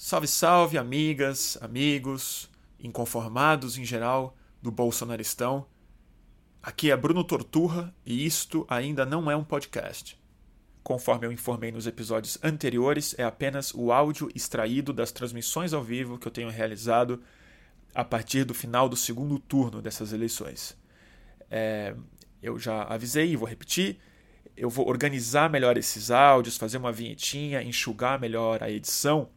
Salve, salve, amigas, amigos, inconformados em geral do Bolsonaristão. Aqui é Bruno Torturra e isto ainda não é um podcast. Conforme eu informei nos episódios anteriores, é apenas o áudio extraído das transmissões ao vivo que eu tenho realizado a partir do final do segundo turno dessas eleições. É, eu já avisei e vou repetir eu vou organizar melhor esses áudios, fazer uma vinhetinha, enxugar melhor a edição.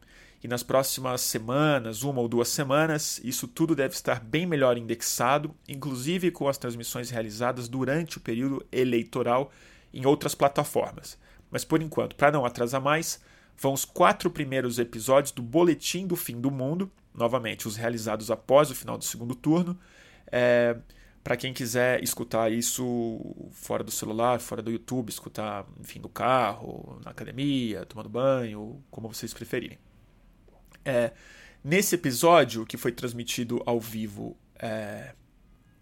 E nas próximas semanas, uma ou duas semanas, isso tudo deve estar bem melhor indexado, inclusive com as transmissões realizadas durante o período eleitoral em outras plataformas. Mas por enquanto, para não atrasar mais, vão os quatro primeiros episódios do Boletim do Fim do Mundo, novamente os realizados após o final do segundo turno. É para quem quiser escutar isso fora do celular, fora do YouTube, escutar, enfim, no carro, na academia, tomando banho, como vocês preferirem. É, nesse episódio, que foi transmitido ao vivo é,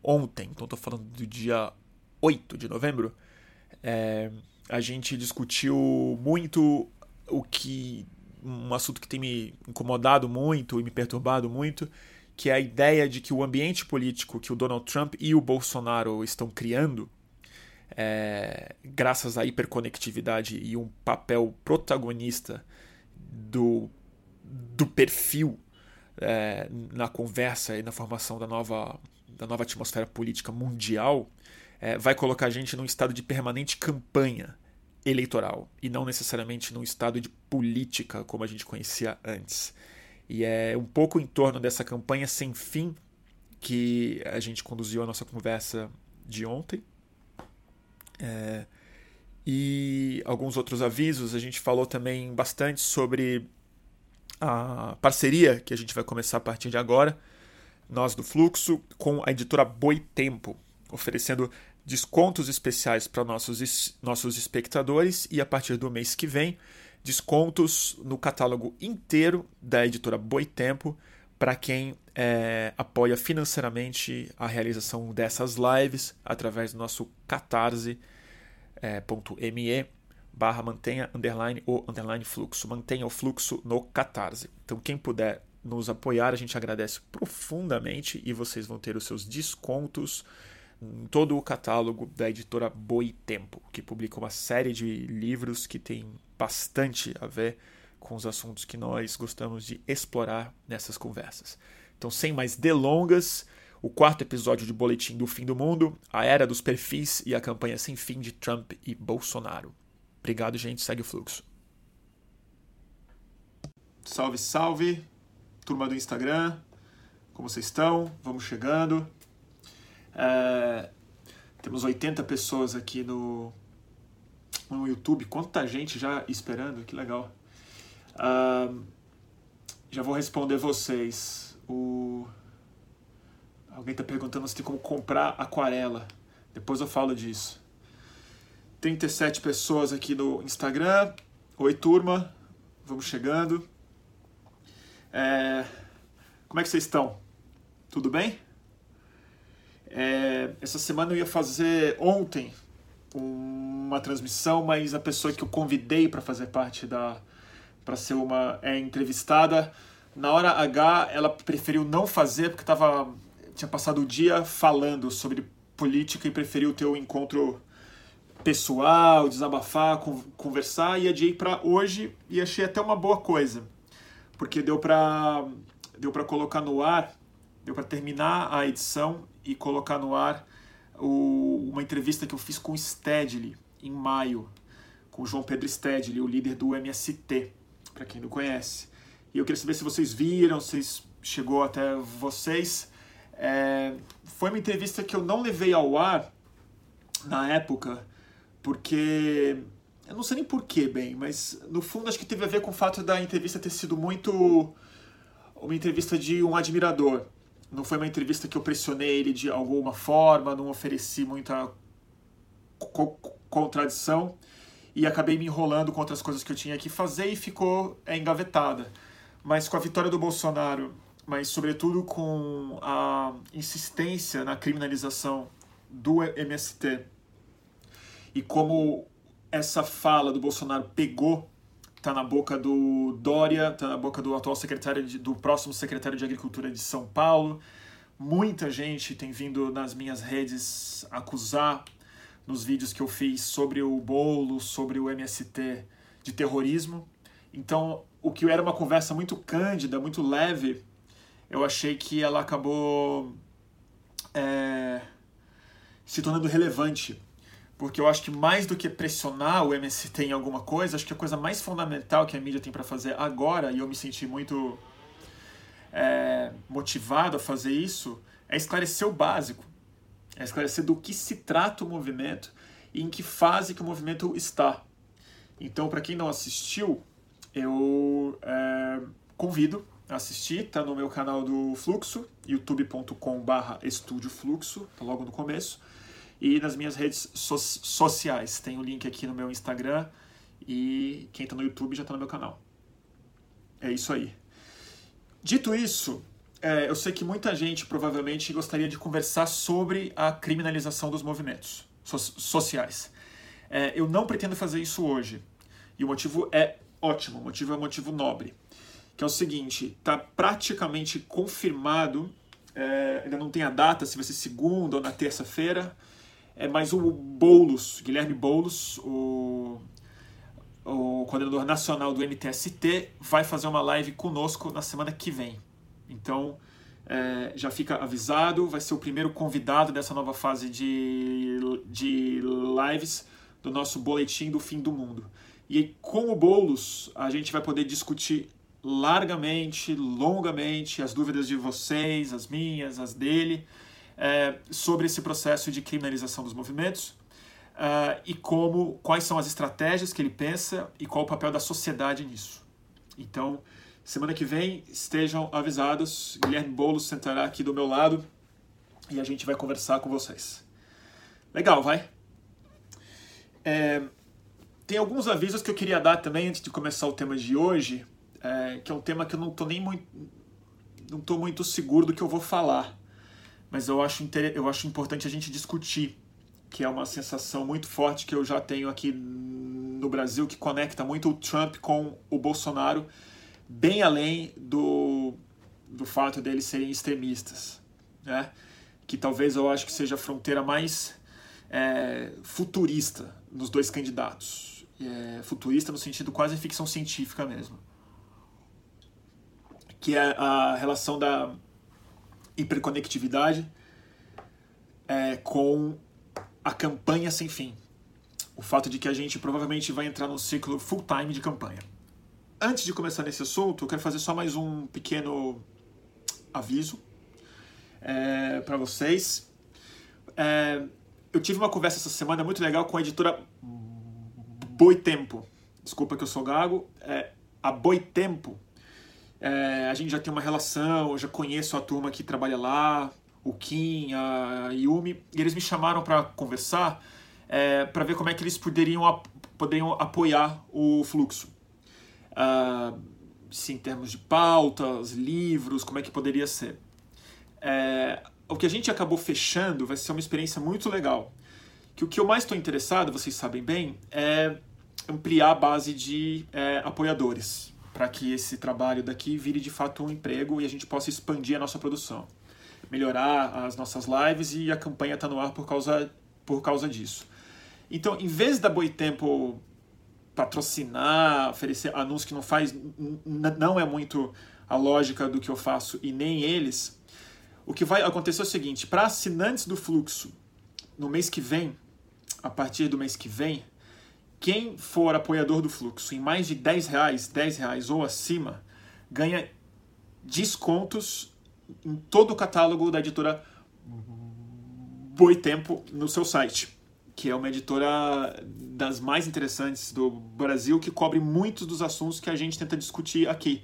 ontem, então estou falando do dia 8 de novembro, é, a gente discutiu muito o que. um assunto que tem me incomodado muito e me perturbado muito, que é a ideia de que o ambiente político que o Donald Trump e o Bolsonaro estão criando, é, graças à hiperconectividade e um papel protagonista do, do perfil é, na conversa e na formação da nova, da nova atmosfera política mundial, é, vai colocar a gente num estado de permanente campanha eleitoral e não necessariamente num estado de política como a gente conhecia antes. E é um pouco em torno dessa campanha sem fim que a gente conduziu a nossa conversa de ontem. É, e alguns outros avisos. A gente falou também bastante sobre a parceria que a gente vai começar a partir de agora, nós do Fluxo, com a editora Boitempo, oferecendo descontos especiais para nossos, nossos espectadores e a partir do mês que vem descontos no catálogo inteiro da editora Boitempo para quem é, apoia financeiramente a realização dessas lives através do nosso catarse.me é, barra mantenha underline ou underline fluxo. Mantenha o fluxo no catarse. Então quem puder nos apoiar, a gente agradece profundamente e vocês vão ter os seus descontos em todo o catálogo da editora Boitempo, que publica uma série de livros que tem bastante a ver com os assuntos que nós gostamos de explorar nessas conversas. Então, sem mais delongas, o quarto episódio de Boletim do Fim do Mundo, a era dos perfis e a campanha sem fim de Trump e Bolsonaro. Obrigado, gente. Segue o fluxo. Salve, salve, turma do Instagram. Como vocês estão? Vamos chegando. É... Temos 80 pessoas aqui no, no YouTube. Quanta gente já esperando, que legal. Uh, já vou responder vocês. O... Alguém está perguntando se tem como comprar aquarela. Depois eu falo disso. 37 pessoas aqui no Instagram. Oi, turma. Vamos chegando. É... Como é que vocês estão? Tudo bem? É... Essa semana eu ia fazer ontem uma transmissão, mas a pessoa que eu convidei para fazer parte da para ser uma é, entrevistada na hora H ela preferiu não fazer porque tava tinha passado o dia falando sobre política e preferiu ter o um encontro pessoal, desabafar, conversar e adiei para hoje e achei até uma boa coisa porque deu para deu para colocar no ar, deu para terminar a edição e colocar no ar o, uma entrevista que eu fiz com o Stedley em maio, com o João Pedro Stedley, o líder do MST, para quem não conhece. E eu queria saber se vocês viram, se chegou até vocês. É, foi uma entrevista que eu não levei ao ar na época, porque eu não sei nem porquê, bem, mas no fundo acho que teve a ver com o fato da entrevista ter sido muito uma entrevista de um admirador. Não foi uma entrevista que eu pressionei ele de alguma forma, não ofereci muita co contradição e acabei me enrolando com outras coisas que eu tinha que fazer e ficou é, engavetada. Mas com a vitória do Bolsonaro, mas sobretudo com a insistência na criminalização do MST e como essa fala do Bolsonaro pegou está na boca do Dória, está na boca do atual secretário, de, do próximo secretário de Agricultura de São Paulo. Muita gente tem vindo nas minhas redes acusar nos vídeos que eu fiz sobre o bolo, sobre o MST de terrorismo. Então, o que era uma conversa muito cândida, muito leve, eu achei que ela acabou é, se tornando relevante porque eu acho que mais do que pressionar o MST em alguma coisa, acho que a coisa mais fundamental que a mídia tem para fazer agora, e eu me senti muito é, motivado a fazer isso, é esclarecer o básico. É esclarecer do que se trata o movimento e em que fase que o movimento está. Então, para quem não assistiu, eu é, convido a assistir, tá no meu canal do Fluxo, youtube.com/barra Estúdio Fluxo, tá logo no começo e nas minhas redes so sociais. Tem o um link aqui no meu Instagram e quem está no YouTube já está no meu canal. É isso aí. Dito isso, é, eu sei que muita gente provavelmente gostaria de conversar sobre a criminalização dos movimentos so sociais. É, eu não pretendo fazer isso hoje. E o motivo é ótimo, o motivo é um motivo nobre. Que é o seguinte, está praticamente confirmado, é, ainda não tem a data, se vai ser segunda ou na terça-feira, é, mas o Boulos, Guilherme Boulos, o, o coordenador nacional do MTST, vai fazer uma live conosco na semana que vem. Então, é, já fica avisado, vai ser o primeiro convidado dessa nova fase de, de lives do nosso boletim do fim do mundo. E com o Boulos, a gente vai poder discutir largamente, longamente, as dúvidas de vocês, as minhas, as dele, é, sobre esse processo de criminalização dos movimentos uh, e como quais são as estratégias que ele pensa e qual o papel da sociedade nisso. Então, semana que vem estejam avisados. Guilherme Boulos sentará aqui do meu lado e a gente vai conversar com vocês. Legal, vai? É, tem alguns avisos que eu queria dar também antes de começar o tema de hoje, é, que é um tema que eu não estou nem muito, não tô muito seguro do que eu vou falar mas eu acho, eu acho importante a gente discutir, que é uma sensação muito forte que eu já tenho aqui no Brasil, que conecta muito o Trump com o Bolsonaro, bem além do, do fato deles serem extremistas, né? que talvez eu acho que seja a fronteira mais é, futurista nos dois candidatos. É, futurista no sentido quase ficção científica mesmo. Que é a relação da hiperconectividade é, com a campanha sem fim. O fato de que a gente provavelmente vai entrar num ciclo full time de campanha. Antes de começar nesse assunto, eu quero fazer só mais um pequeno aviso é, para vocês. É, eu tive uma conversa essa semana muito legal com a editora Boitempo. Desculpa que eu sou gago. É, a Boitempo é, a gente já tem uma relação, eu já conheço a turma que trabalha lá, o Kim, a Yumi, e eles me chamaram para conversar é, para ver como é que eles poderiam, poderiam apoiar o fluxo. Uh, se em termos de pautas, livros, como é que poderia ser. É, o que a gente acabou fechando vai ser uma experiência muito legal. Que o que eu mais estou interessado, vocês sabem bem, é ampliar a base de é, apoiadores para que esse trabalho daqui vire de fato um emprego e a gente possa expandir a nossa produção, melhorar as nossas lives e a campanha está no ar por causa, por causa disso. Então, em vez da Boitempo patrocinar, oferecer anúncios que não faz, não é muito a lógica do que eu faço e nem eles, o que vai acontecer é o seguinte: para assinantes do fluxo, no mês que vem, a partir do mês que vem, quem for apoiador do fluxo em mais de 10 reais, 10 reais ou acima, ganha descontos em todo o catálogo da editora Boitempo no seu site, que é uma editora das mais interessantes do Brasil, que cobre muitos dos assuntos que a gente tenta discutir aqui.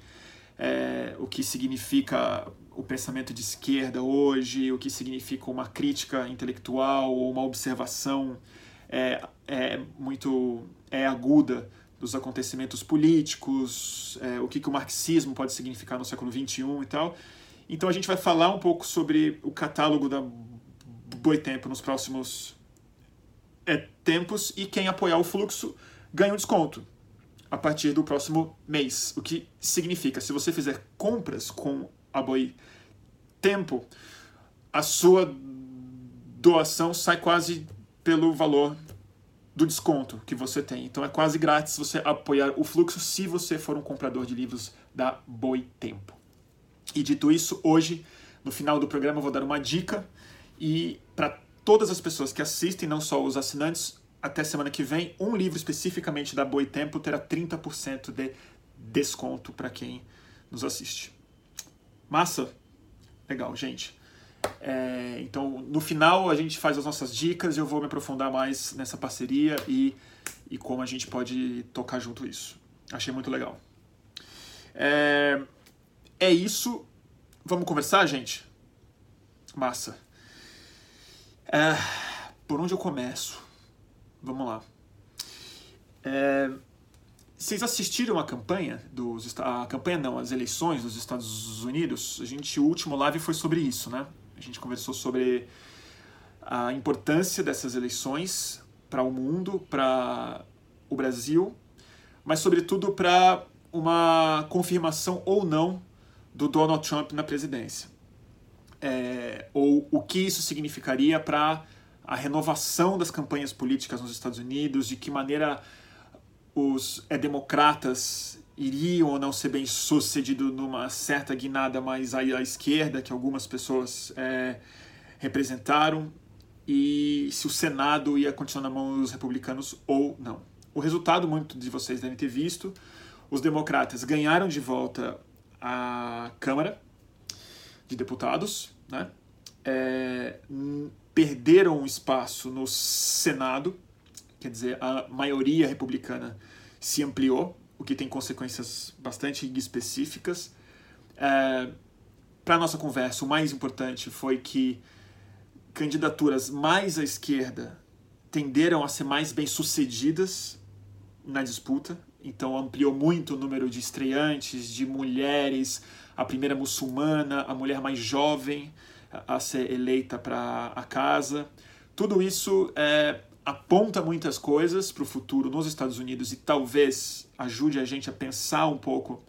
É, o que significa o pensamento de esquerda hoje, o que significa uma crítica intelectual ou uma observação é, é muito é aguda dos acontecimentos políticos, é, o que, que o marxismo pode significar no século XXI e tal. Então a gente vai falar um pouco sobre o catálogo da Boitempo nos próximos é, tempos e quem apoiar o fluxo ganha um desconto. a partir do próximo mês. O que significa, se você fizer compras com a Boi Tempo, a sua doação sai quase pelo valor do desconto que você tem. Então é quase grátis você apoiar o fluxo se você for um comprador de livros da Boi Tempo. E dito isso, hoje, no final do programa, eu vou dar uma dica e para todas as pessoas que assistem, não só os assinantes, até semana que vem, um livro especificamente da Boi Tempo terá 30% de desconto para quem nos assiste. Massa? Legal, gente. É, então, no final, a gente faz as nossas dicas e eu vou me aprofundar mais nessa parceria e, e como a gente pode tocar junto isso. Achei muito legal. É, é isso. Vamos conversar, gente? Massa. É, por onde eu começo? Vamos lá. É, vocês assistiram a campanha dos a campanha não, as eleições dos Estados Unidos? A gente o último live foi sobre isso, né? A gente conversou sobre a importância dessas eleições para o mundo, para o Brasil, mas sobretudo para uma confirmação ou não do Donald Trump na presidência. É, ou o que isso significaria para a renovação das campanhas políticas nos Estados Unidos, de que maneira os é, democratas iriam ou não ser bem sucedidos numa certa guinada mais à, à esquerda que algumas pessoas é, representaram e se o Senado ia continuar na mão dos republicanos ou não. O resultado, muito de vocês devem ter visto, os democratas ganharam de volta a Câmara de Deputados, né? É, perderam espaço no Senado, quer dizer, a maioria republicana se ampliou, o que tem consequências bastante específicas. É, Para nossa conversa, o mais importante foi que candidaturas mais à esquerda tenderam a ser mais bem-sucedidas na disputa, então ampliou muito o número de estreantes, de mulheres, a primeira muçulmana, a mulher mais jovem a ser eleita para a casa. Tudo isso é, aponta muitas coisas para o futuro nos Estados Unidos e talvez ajude a gente a pensar um pouco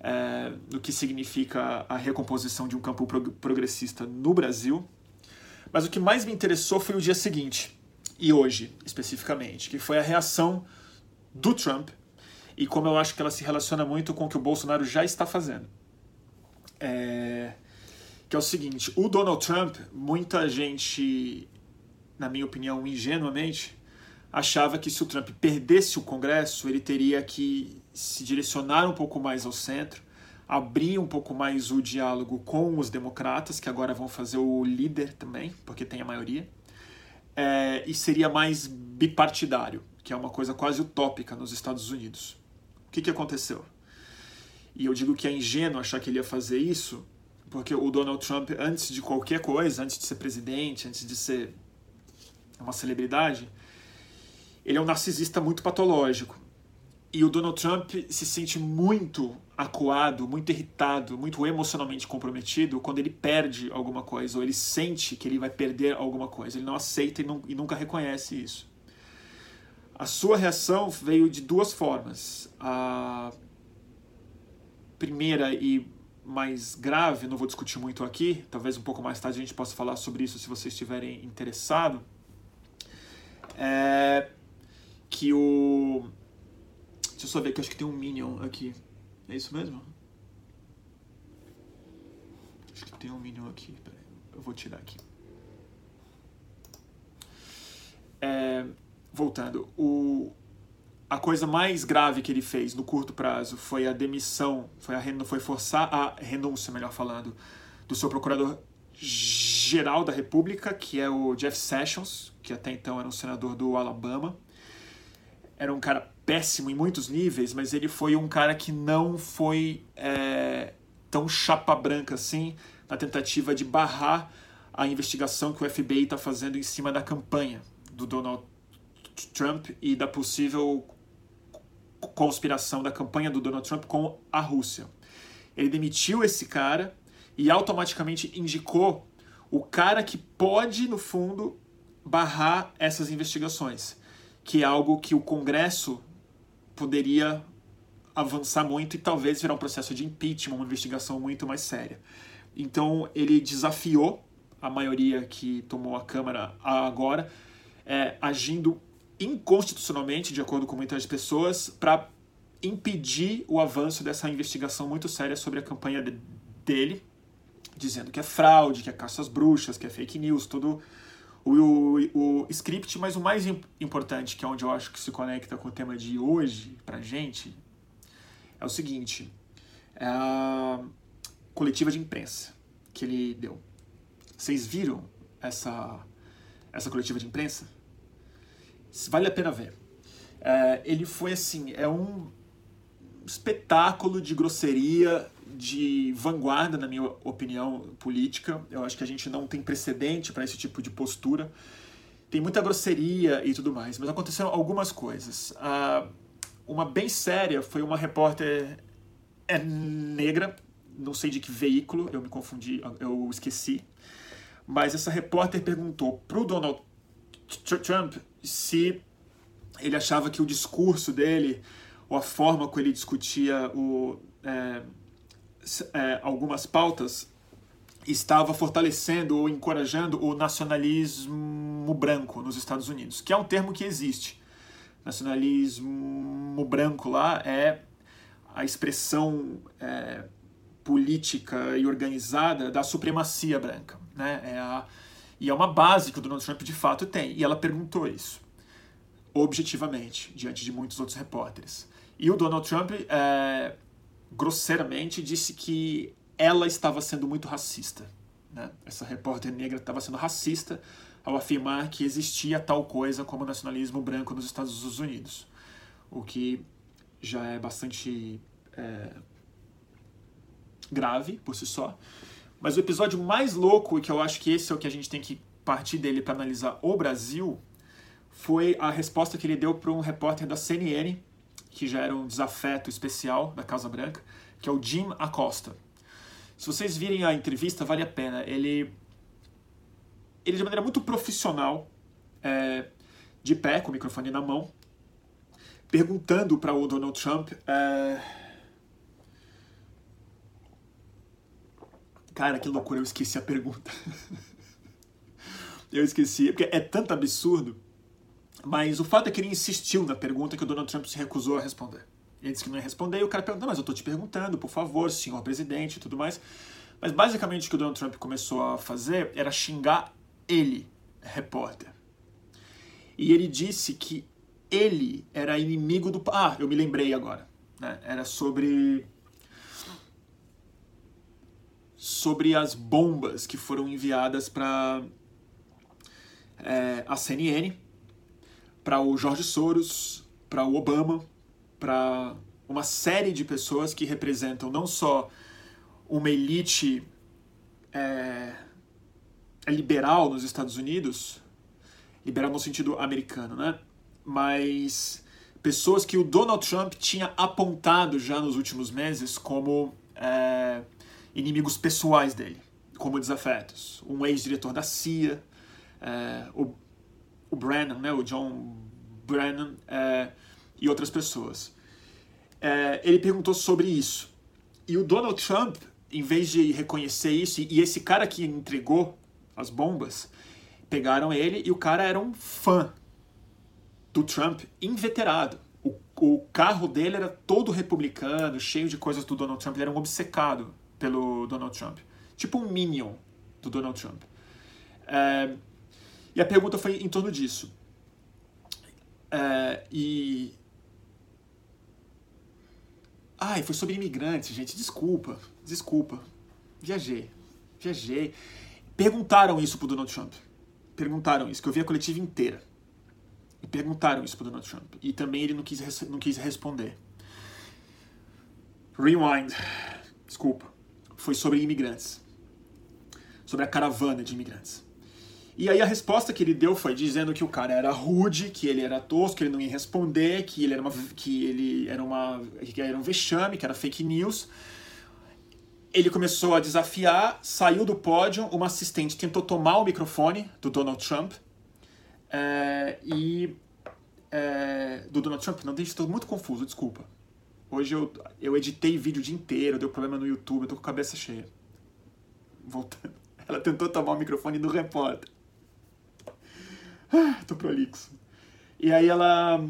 é, no que significa a recomposição de um campo progressista no Brasil. Mas o que mais me interessou foi o dia seguinte, e hoje especificamente, que foi a reação do Trump e como eu acho que ela se relaciona muito com o que o Bolsonaro já está fazendo. É, que é o seguinte: o Donald Trump, muita gente na minha opinião, ingenuamente, achava que se o Trump perdesse o Congresso, ele teria que se direcionar um pouco mais ao centro, abrir um pouco mais o diálogo com os democratas, que agora vão fazer o líder também, porque tem a maioria, é, e seria mais bipartidário, que é uma coisa quase utópica nos Estados Unidos. O que, que aconteceu? E eu digo que é ingênuo achar que ele ia fazer isso, porque o Donald Trump, antes de qualquer coisa, antes de ser presidente, antes de ser uma celebridade, ele é um narcisista muito patológico. E o Donald Trump se sente muito acuado, muito irritado, muito emocionalmente comprometido quando ele perde alguma coisa, ou ele sente que ele vai perder alguma coisa. Ele não aceita e, não, e nunca reconhece isso. A sua reação veio de duas formas. A primeira e mais grave, não vou discutir muito aqui, talvez um pouco mais tarde a gente possa falar sobre isso se vocês estiverem interessados é que o. Deixa eu só ver que acho que tem um Minion aqui. É isso mesmo? Acho que tem um Minion aqui. Peraí, eu vou tirar aqui. É, voltando, o, a coisa mais grave que ele fez no curto prazo foi a demissão, foi, a, foi forçar a renúncia, melhor falando, do seu procurador geral da República, que é o Jeff Sessions, que até então era um senador do Alabama. Era um cara péssimo em muitos níveis, mas ele foi um cara que não foi é, tão chapa branca assim na tentativa de barrar a investigação que o FBI está fazendo em cima da campanha do Donald Trump e da possível conspiração da campanha do Donald Trump com a Rússia. Ele demitiu esse cara e automaticamente indicou o cara que pode, no fundo, barrar essas investigações, que é algo que o Congresso poderia avançar muito e talvez virar um processo de impeachment, uma investigação muito mais séria. Então ele desafiou a maioria que tomou a Câmara agora, é, agindo inconstitucionalmente, de acordo com muitas pessoas, para impedir o avanço dessa investigação muito séria sobre a campanha de, dele, dizendo que é fraude, que é caça às bruxas, que é fake news, todo o, o, o script, mas o mais importante, que é onde eu acho que se conecta com o tema de hoje pra gente, é o seguinte: é a coletiva de imprensa que ele deu. Vocês viram essa, essa coletiva de imprensa? Vale a pena ver. É, ele foi assim, é um espetáculo de grosseria, de vanguarda, na minha opinião, política. Eu acho que a gente não tem precedente para esse tipo de postura. Tem muita grosseria e tudo mais, mas aconteceram algumas coisas. Ah, uma bem séria foi uma repórter é negra, não sei de que veículo, eu me confundi, eu esqueci. Mas essa repórter perguntou pro Donald Trump se ele achava que o discurso dele, ou a forma como ele discutia o, é, é, algumas pautas, estava fortalecendo ou encorajando o nacionalismo branco nos Estados Unidos, que é um termo que existe. Nacionalismo branco lá é a expressão é, política e organizada da supremacia branca. Né? É a, e é uma base que o Donald Trump de fato tem. E ela perguntou isso, objetivamente, diante de muitos outros repórteres. E o Donald Trump, é, grosseiramente, disse que ela estava sendo muito racista. Né? Essa repórter negra estava sendo racista ao afirmar que existia tal coisa como nacionalismo branco nos Estados Unidos. O que já é bastante é, grave por si só. Mas o episódio mais louco, e que eu acho que esse é o que a gente tem que partir dele para analisar o Brasil, foi a resposta que ele deu para um repórter da CNN, que já era um desafeto especial da Casa Branca, que é o Jim Acosta. Se vocês virem a entrevista, vale a pena. Ele, ele de maneira muito profissional, é, de pé, com o microfone na mão, perguntando para o Donald Trump. É, Cara, que loucura, eu esqueci a pergunta. eu esqueci, porque é tanto absurdo. Mas o fato é que ele insistiu na pergunta que o Donald Trump se recusou a responder. Ele disse que não ia responder e o cara perguntou, mas eu tô te perguntando, por favor, senhor presidente e tudo mais. Mas basicamente o que o Donald Trump começou a fazer era xingar ele, repórter. E ele disse que ele era inimigo do. Ah, eu me lembrei agora. Né? Era sobre sobre as bombas que foram enviadas para é, a CNN, para o George Soros, para o Obama, para uma série de pessoas que representam não só uma elite é, liberal nos Estados Unidos, liberal no sentido americano, né? Mas pessoas que o Donald Trump tinha apontado já nos últimos meses como é, inimigos pessoais dele, como desafetos. Um ex-diretor da CIA, é, o, o Brennan, né, o John Brennan, é, e outras pessoas. É, ele perguntou sobre isso. E o Donald Trump, em vez de reconhecer isso, e esse cara que entregou as bombas, pegaram ele e o cara era um fã do Trump inveterado. O, o carro dele era todo republicano, cheio de coisas do Donald Trump, ele era um obcecado pelo Donald Trump. Tipo um minion do Donald Trump. É, e a pergunta foi em torno disso. É, e. Ai, foi sobre imigrantes, gente. Desculpa, desculpa. Viajei, viajei. Perguntaram isso pro Donald Trump. Perguntaram isso, que eu vi a coletiva inteira. E perguntaram isso pro Donald Trump. E também ele não quis, não quis responder. Rewind. Desculpa foi sobre imigrantes, sobre a caravana de imigrantes. E aí a resposta que ele deu foi dizendo que o cara era rude, que ele era tosco, que ele não ia responder, que ele era uma, que ele era uma, que era um vexame, que era fake news. Ele começou a desafiar, saiu do pódio, uma assistente tentou tomar o microfone do Donald Trump é, e é, do Donald Trump, não deixe, estou muito confuso, desculpa. Hoje eu, eu editei vídeo o dia inteiro, deu problema no YouTube, eu tô com a cabeça cheia. Voltando. Ela tentou tomar o microfone do repórter. Ah, tô prolixo. E aí ela.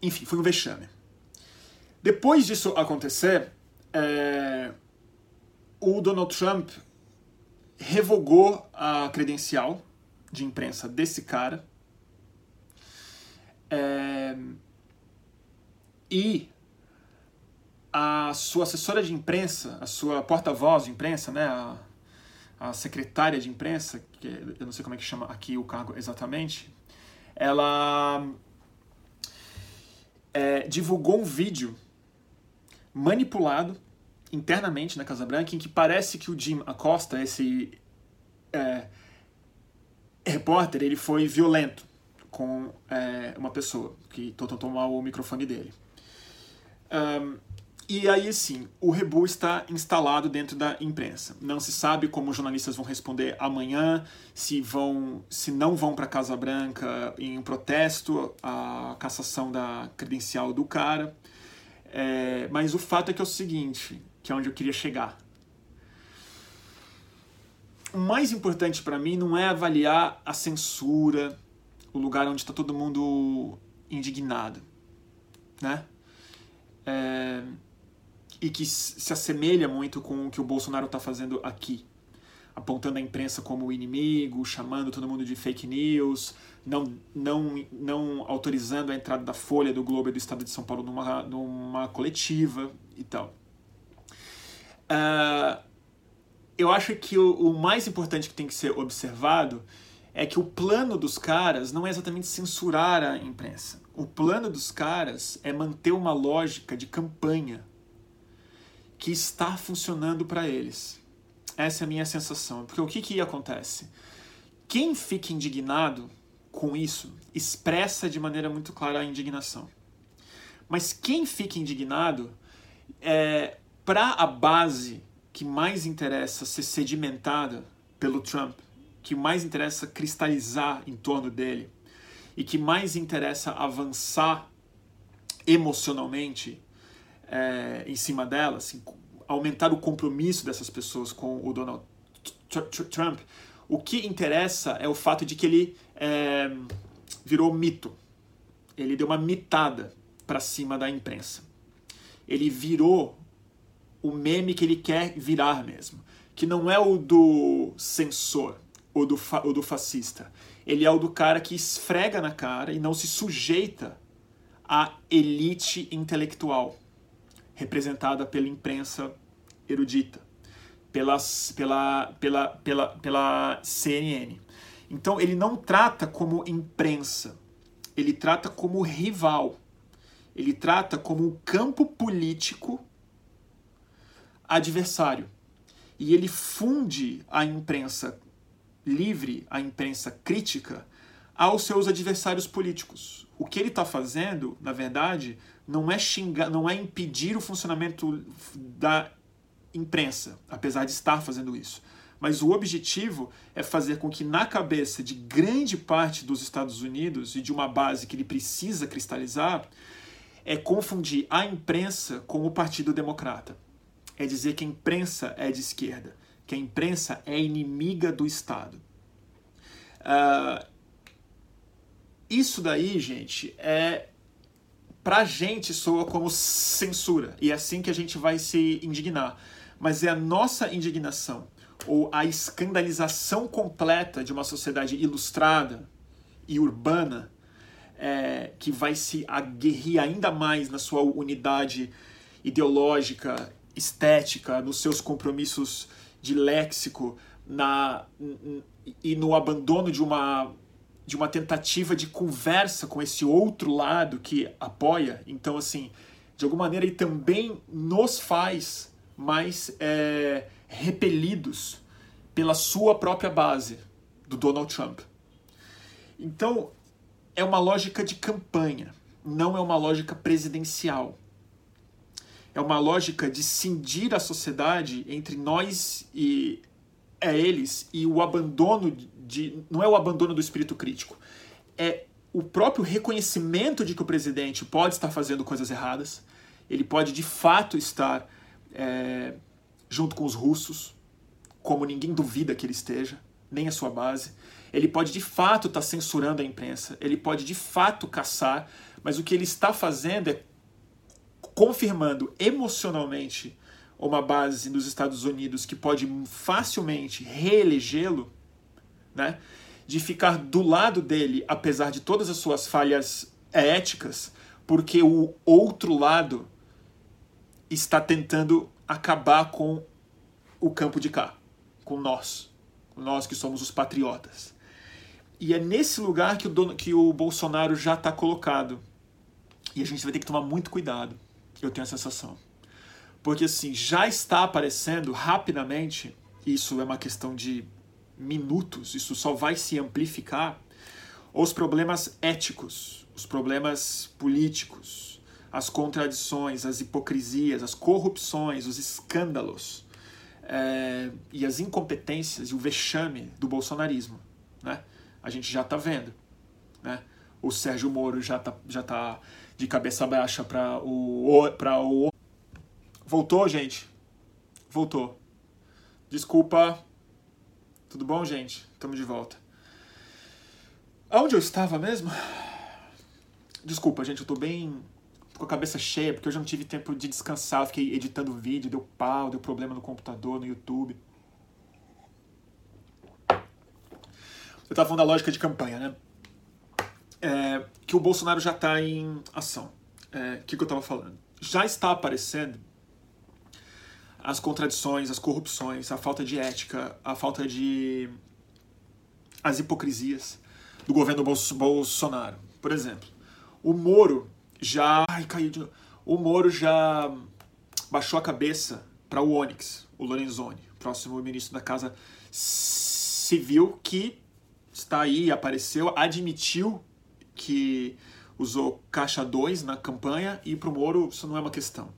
Enfim, foi um vexame. Depois disso acontecer, é... o Donald Trump revogou a credencial de imprensa desse cara. É... E a sua assessora de imprensa, a sua porta-voz de imprensa, né, a, a secretária de imprensa, que eu não sei como é que chama aqui o cargo exatamente, ela é, divulgou um vídeo manipulado internamente na Casa Branca em que parece que o Jim Acosta, esse é, repórter, ele foi violento com é, uma pessoa que tentou tomar o microfone dele. Um, e aí, sim, o Rebu está instalado dentro da imprensa. Não se sabe como os jornalistas vão responder amanhã, se vão, se não vão para a Casa Branca em protesto à cassação da credencial do cara. É, mas o fato é que é o seguinte, que é onde eu queria chegar. O mais importante para mim não é avaliar a censura, o lugar onde está todo mundo indignado, né? É, e que se assemelha muito com o que o Bolsonaro está fazendo aqui. Apontando a imprensa como inimigo, chamando todo mundo de fake news, não, não, não autorizando a entrada da Folha, do Globo e do Estado de São Paulo numa, numa coletiva e tal. Uh, eu acho que o, o mais importante que tem que ser observado é que o plano dos caras não é exatamente censurar a imprensa. O plano dos caras é manter uma lógica de campanha que está funcionando para eles. Essa é a minha sensação. Porque o que, que acontece? Quem fica indignado com isso expressa de maneira muito clara a indignação. Mas quem fica indignado é para a base que mais interessa ser sedimentada pelo Trump, que mais interessa cristalizar em torno dele e que mais interessa avançar emocionalmente é, em cima dela, assim, aumentar o compromisso dessas pessoas com o Donald Trump, o que interessa é o fato de que ele é, virou mito. Ele deu uma mitada para cima da imprensa. Ele virou o meme que ele quer virar mesmo, que não é o do censor ou do, ou do fascista. Ele é o do cara que esfrega na cara e não se sujeita à elite intelectual representada pela imprensa erudita, pelas, pela, pela, pela, pela CNN. Então ele não trata como imprensa, ele trata como rival, ele trata como um campo político adversário. E ele funde a imprensa livre, a imprensa crítica, aos seus adversários políticos. O que ele está fazendo, na verdade, não é xingar, não é impedir o funcionamento da imprensa, apesar de estar fazendo isso. Mas o objetivo é fazer com que na cabeça de grande parte dos Estados Unidos e de uma base que ele precisa cristalizar é confundir a imprensa com o Partido Democrata. É dizer que a imprensa é de esquerda, que a imprensa é inimiga do Estado. Uh, isso daí, gente, é pra gente soa como censura. E é assim que a gente vai se indignar. Mas é a nossa indignação ou a escandalização completa de uma sociedade ilustrada e urbana é, que vai se aguerrir ainda mais na sua unidade ideológica, estética, nos seus compromissos de léxico na, e no abandono de uma de uma tentativa de conversa com esse outro lado que apoia. Então, assim, de alguma maneira, ele também nos faz mais é, repelidos pela sua própria base, do Donald Trump. Então, é uma lógica de campanha, não é uma lógica presidencial. É uma lógica de cindir a sociedade entre nós e é eles e o abandono de não é o abandono do espírito crítico, é o próprio reconhecimento de que o presidente pode estar fazendo coisas erradas. Ele pode de fato estar é, junto com os russos, como ninguém duvida que ele esteja, nem a sua base. Ele pode de fato estar censurando a imprensa, ele pode de fato caçar, mas o que ele está fazendo é confirmando emocionalmente uma base nos Estados Unidos que pode facilmente reelegê-lo, né? de ficar do lado dele, apesar de todas as suas falhas éticas, porque o outro lado está tentando acabar com o campo de cá, com nós, nós que somos os patriotas. E é nesse lugar que o, dono, que o Bolsonaro já está colocado. E a gente vai ter que tomar muito cuidado, eu tenho a sensação. Porque assim, já está aparecendo rapidamente, isso é uma questão de minutos, isso só vai se amplificar, os problemas éticos, os problemas políticos, as contradições, as hipocrisias, as corrupções, os escândalos é, e as incompetências e o vexame do bolsonarismo. Né? A gente já está vendo. Né? O Sérgio Moro já está já tá de cabeça baixa para o, o. Voltou, gente? Voltou. Desculpa. Tudo bom, gente? Estamos de volta. Aonde eu estava mesmo? Desculpa, gente, eu tô bem com a cabeça cheia, porque eu já não tive tempo de descansar, eu fiquei editando vídeo, deu pau, deu problema no computador, no YouTube. Eu estava falando da lógica de campanha, né? É, que o Bolsonaro já está em ação. O é, que, que eu estava falando? Já está aparecendo as contradições, as corrupções, a falta de ética, a falta de. as hipocrisias do governo Bolsonaro. Por exemplo, o Moro já. Ai, caiu de novo. O Moro já baixou a cabeça para o Onyx, o Lorenzoni, próximo ministro da Casa Civil, que está aí, apareceu, admitiu que usou caixa 2 na campanha e para o Moro isso não é uma questão.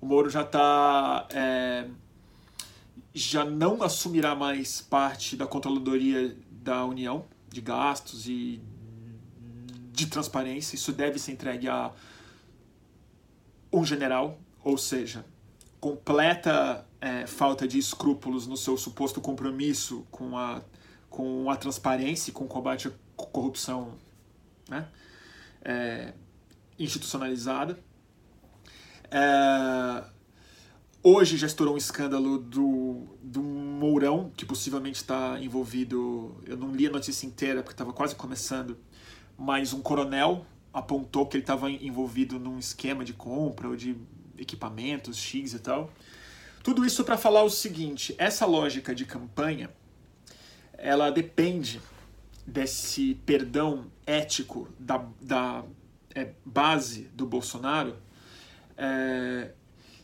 O Moro já está. É, já não assumirá mais parte da controladoria da União de gastos e de transparência. Isso deve ser entregue a um general, ou seja, completa é, falta de escrúpulos no seu suposto compromisso com a, com a transparência e com o combate à corrupção né? É, institucionalizada. É, hoje já estourou um escândalo do, do Mourão, que possivelmente está envolvido. Eu não li a notícia inteira porque estava quase começando, mas um coronel apontou que ele estava envolvido num esquema de compra ou de equipamentos X e tal. Tudo isso para falar o seguinte: essa lógica de campanha ela depende desse perdão ético da, da é, base do Bolsonaro, é,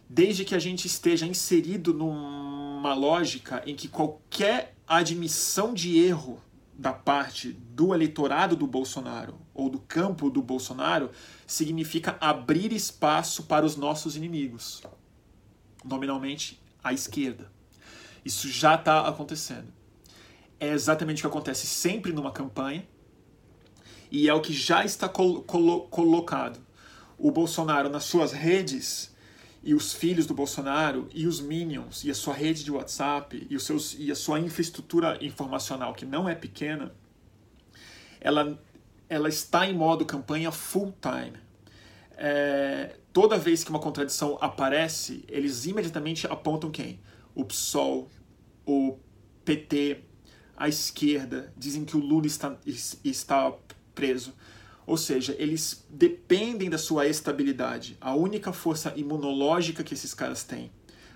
desde que a gente esteja inserido numa lógica em que qualquer admissão de erro da parte do eleitorado do Bolsonaro ou do campo do Bolsonaro significa abrir espaço para os nossos inimigos, nominalmente a esquerda. Isso já está acontecendo é exatamente o que acontece sempre numa campanha e é o que já está colo colo colocado. O Bolsonaro nas suas redes e os filhos do Bolsonaro e os minions e a sua rede de WhatsApp e, os seus, e a sua infraestrutura informacional, que não é pequena, ela, ela está em modo campanha full time. É, toda vez que uma contradição aparece, eles imediatamente apontam quem? O PSOL, o PT, a esquerda, dizem que o Lula está, está preso. Ou seja, eles dependem da sua estabilidade. A única força imunológica que esses caras têm,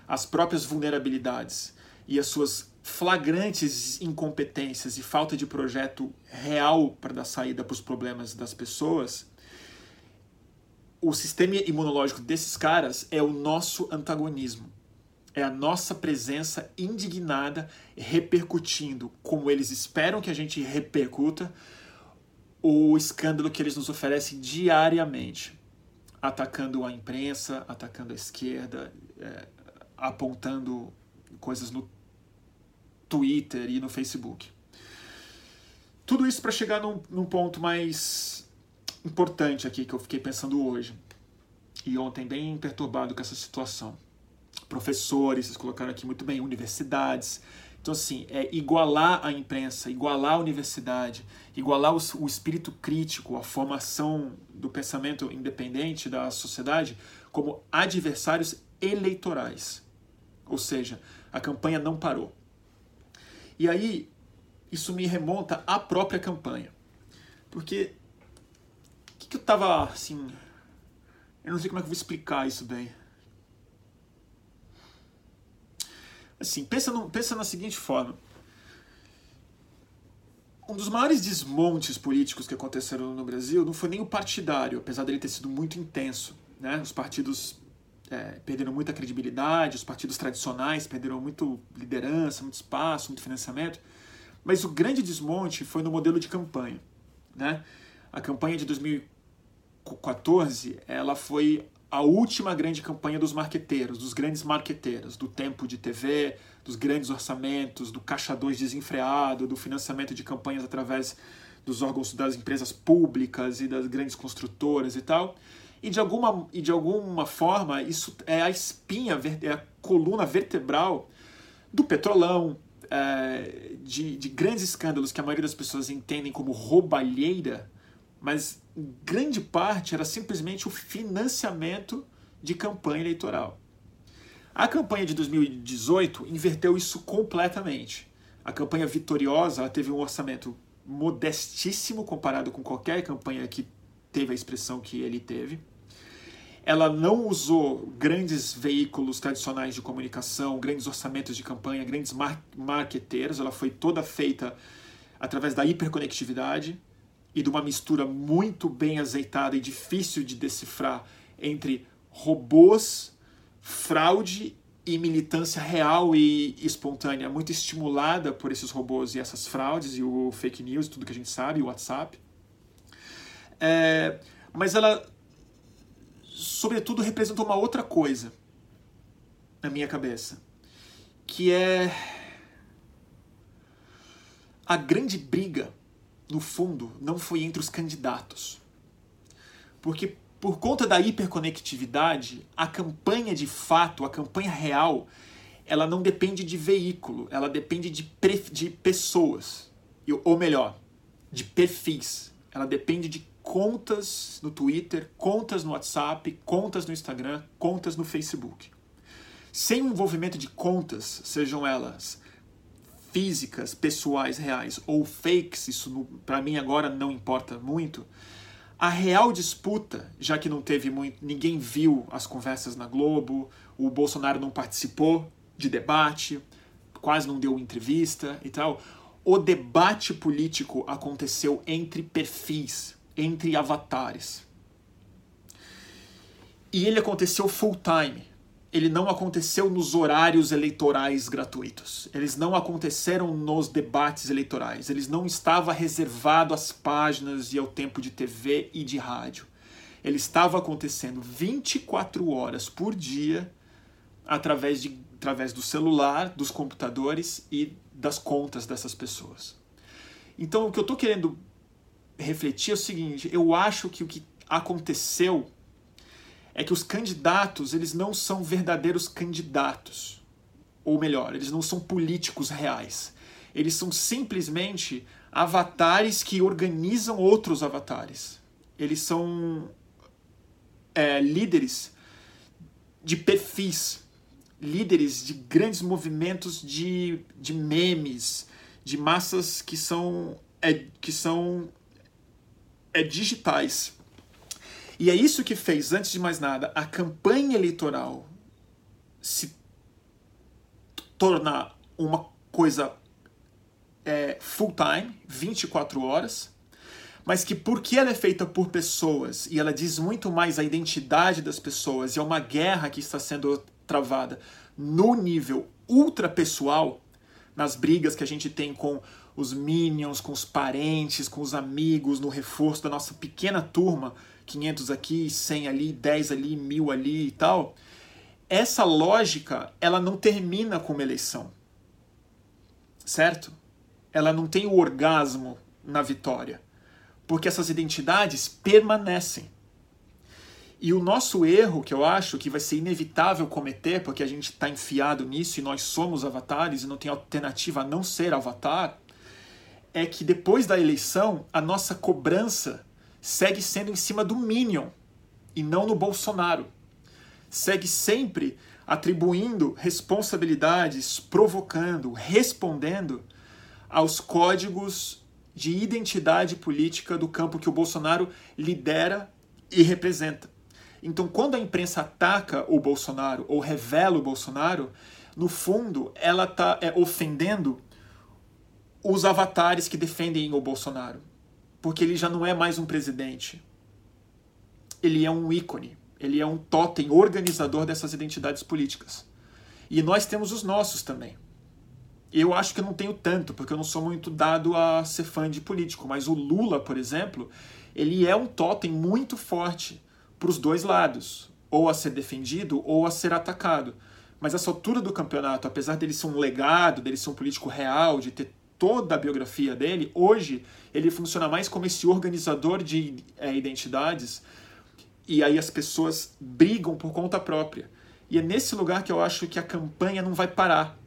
as próprias vulnerabilidades e as suas flagrantes incompetências e falta de projeto real para dar saída para os problemas das pessoas, o sistema imunológico desses caras é o nosso antagonismo é a nossa presença indignada repercutindo, como eles esperam que a gente repercuta, o escândalo que eles nos oferecem diariamente, atacando a imprensa, atacando a esquerda, é, apontando coisas no Twitter e no Facebook. Tudo isso para chegar num, num ponto mais importante aqui que eu fiquei pensando hoje. e ontem bem perturbado com essa situação. Professores, vocês colocaram aqui muito bem, universidades. Então, assim, é igualar a imprensa, igualar a universidade, igualar o, o espírito crítico, a formação do pensamento independente da sociedade como adversários eleitorais. Ou seja, a campanha não parou. E aí, isso me remonta à própria campanha. Porque o que, que eu tava assim. Eu não sei como é que eu vou explicar isso bem. Assim, pensa, no, pensa na seguinte forma. Um dos maiores desmontes políticos que aconteceram no Brasil não foi nem o partidário, apesar dele ter sido muito intenso. Né? Os partidos é, perderam muita credibilidade, os partidos tradicionais perderam muito liderança, muito espaço, muito financiamento. Mas o grande desmonte foi no modelo de campanha. Né? A campanha de 2014 ela foi a última grande campanha dos marqueteiros, dos grandes marqueteiros, do tempo de TV, dos grandes orçamentos, do caixa 2 desenfreado, do financiamento de campanhas através dos órgãos das empresas públicas e das grandes construtoras e tal. E de alguma, e de alguma forma isso é a espinha, é a coluna vertebral do petrolão, é, de, de grandes escândalos que a maioria das pessoas entendem como roubalheira, mas grande parte era simplesmente o financiamento de campanha eleitoral. A campanha de 2018 inverteu isso completamente. A campanha vitoriosa teve um orçamento modestíssimo comparado com qualquer campanha que teve a expressão que ele teve. Ela não usou grandes veículos tradicionais de comunicação, grandes orçamentos de campanha, grandes mar marqueteiros. Ela foi toda feita através da hiperconectividade e de uma mistura muito bem azeitada e difícil de decifrar entre robôs, fraude e militância real e espontânea, muito estimulada por esses robôs e essas fraudes e o fake news, tudo que a gente sabe, o WhatsApp. É, mas ela, sobretudo, representa uma outra coisa na minha cabeça, que é a grande briga no fundo, não foi entre os candidatos. Porque por conta da hiperconectividade, a campanha de fato, a campanha real, ela não depende de veículo, ela depende de, de pessoas. Ou melhor, de perfis. Ela depende de contas no Twitter, contas no WhatsApp, contas no Instagram, contas no Facebook. Sem o envolvimento de contas, sejam elas físicas, pessoais, reais ou fakes, isso para mim agora não importa muito. A real disputa, já que não teve muito, ninguém viu as conversas na Globo, o Bolsonaro não participou de debate, quase não deu entrevista e tal. O debate político aconteceu entre perfis, entre avatares. E ele aconteceu full time ele não aconteceu nos horários eleitorais gratuitos. Eles não aconteceram nos debates eleitorais. Eles não estava reservado às páginas e ao tempo de TV e de rádio. Ele estava acontecendo 24 horas por dia através, de, através do celular, dos computadores e das contas dessas pessoas. Então, o que eu estou querendo refletir é o seguinte: eu acho que o que aconteceu é que os candidatos eles não são verdadeiros candidatos. Ou melhor, eles não são políticos reais. Eles são simplesmente avatares que organizam outros avatares. Eles são é, líderes de perfis, líderes de grandes movimentos de, de memes, de massas que são, é, que são é, digitais. E é isso que fez, antes de mais nada, a campanha eleitoral se tornar uma coisa é, full time, 24 horas, mas que porque ela é feita por pessoas e ela diz muito mais a identidade das pessoas e é uma guerra que está sendo travada no nível ultra pessoal, nas brigas que a gente tem com os minions, com os parentes, com os amigos, no reforço da nossa pequena turma 500 aqui, 100 ali, 10 ali, 1000 ali e tal. Essa lógica, ela não termina com uma eleição. Certo? Ela não tem o orgasmo na vitória. Porque essas identidades permanecem. E o nosso erro, que eu acho que vai ser inevitável cometer, porque a gente está enfiado nisso e nós somos avatares e não tem alternativa a não ser avatar, é que depois da eleição a nossa cobrança segue sendo em cima do Minion e não no Bolsonaro. Segue sempre atribuindo responsabilidades, provocando, respondendo aos códigos de identidade política do campo que o Bolsonaro lidera e representa. Então, quando a imprensa ataca o Bolsonaro ou revela o Bolsonaro, no fundo, ela está é, ofendendo os avatares que defendem o Bolsonaro. Porque ele já não é mais um presidente. Ele é um ícone. Ele é um totem organizador dessas identidades políticas. E nós temos os nossos também. Eu acho que eu não tenho tanto, porque eu não sou muito dado a ser fã de político. Mas o Lula, por exemplo, ele é um totem muito forte para os dois lados, ou a ser defendido ou a ser atacado. Mas essa altura do campeonato, apesar dele ser um legado, dele ser um político real, de ter toda a biografia dele, hoje ele funciona mais como esse organizador de é, identidades e aí as pessoas brigam por conta própria. E é nesse lugar que eu acho que a campanha não vai parar,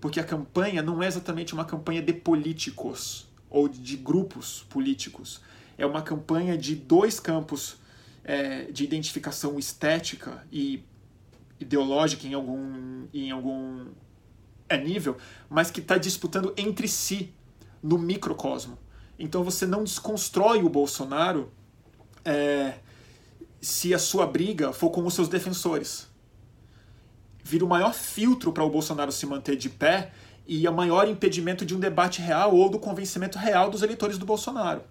porque a campanha não é exatamente uma campanha de políticos ou de grupos políticos. É uma campanha de dois campos é, de identificação estética e ideológica em algum, em algum é, nível, mas que está disputando entre si no microcosmo. Então você não desconstrói o Bolsonaro é, se a sua briga for com os seus defensores. Vira o maior filtro para o Bolsonaro se manter de pé e o maior impedimento de um debate real ou do convencimento real dos eleitores do Bolsonaro.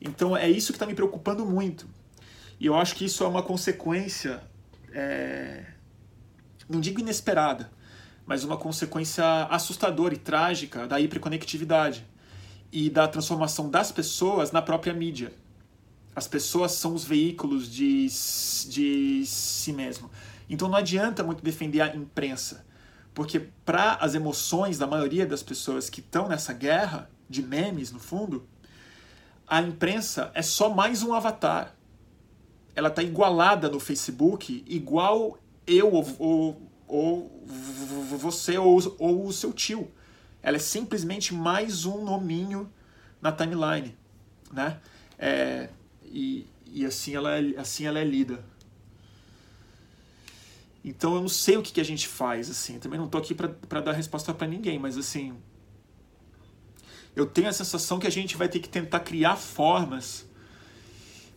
Então é isso que está me preocupando muito. E eu acho que isso é uma consequência, é, não digo inesperada, mas uma consequência assustadora e trágica da hiperconectividade e da transformação das pessoas na própria mídia. As pessoas são os veículos de, de si mesmo. Então não adianta muito defender a imprensa, porque para as emoções da maioria das pessoas que estão nessa guerra de memes, no fundo, a imprensa é só mais um avatar ela está igualada no Facebook, igual eu ou, ou, ou você ou, ou o seu tio. Ela é simplesmente mais um nominho na timeline, né? É, e, e assim ela é, assim ela é lida. Então eu não sei o que, que a gente faz, assim. Também não estou aqui para dar resposta para ninguém, mas assim. Eu tenho a sensação que a gente vai ter que tentar criar formas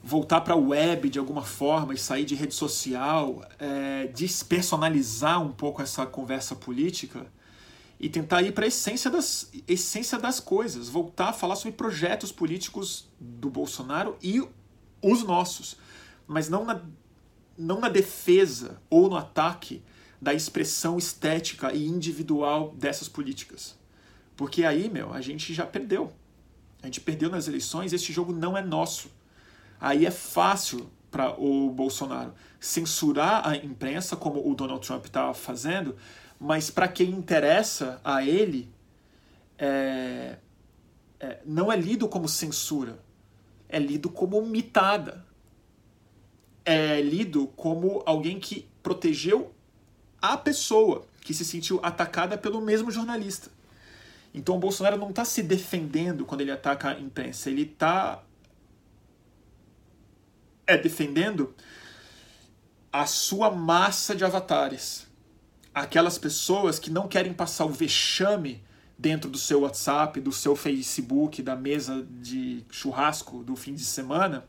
voltar para a web de alguma forma e sair de rede social, é, despersonalizar um pouco essa conversa política e tentar ir para a essência das, essência das coisas, voltar a falar sobre projetos políticos do Bolsonaro e os nossos, mas não na, não na defesa ou no ataque da expressão estética e individual dessas políticas. Porque aí, meu, a gente já perdeu. A gente perdeu nas eleições, esse jogo não é nosso. Aí é fácil para o Bolsonaro censurar a imprensa, como o Donald Trump estava fazendo, mas para quem interessa a ele, é, é, não é lido como censura, é lido como mitada. É lido como alguém que protegeu a pessoa que se sentiu atacada pelo mesmo jornalista. Então o Bolsonaro não está se defendendo quando ele ataca a imprensa, ele está é defendendo a sua massa de avatares. Aquelas pessoas que não querem passar o vexame dentro do seu WhatsApp, do seu Facebook, da mesa de churrasco do fim de semana,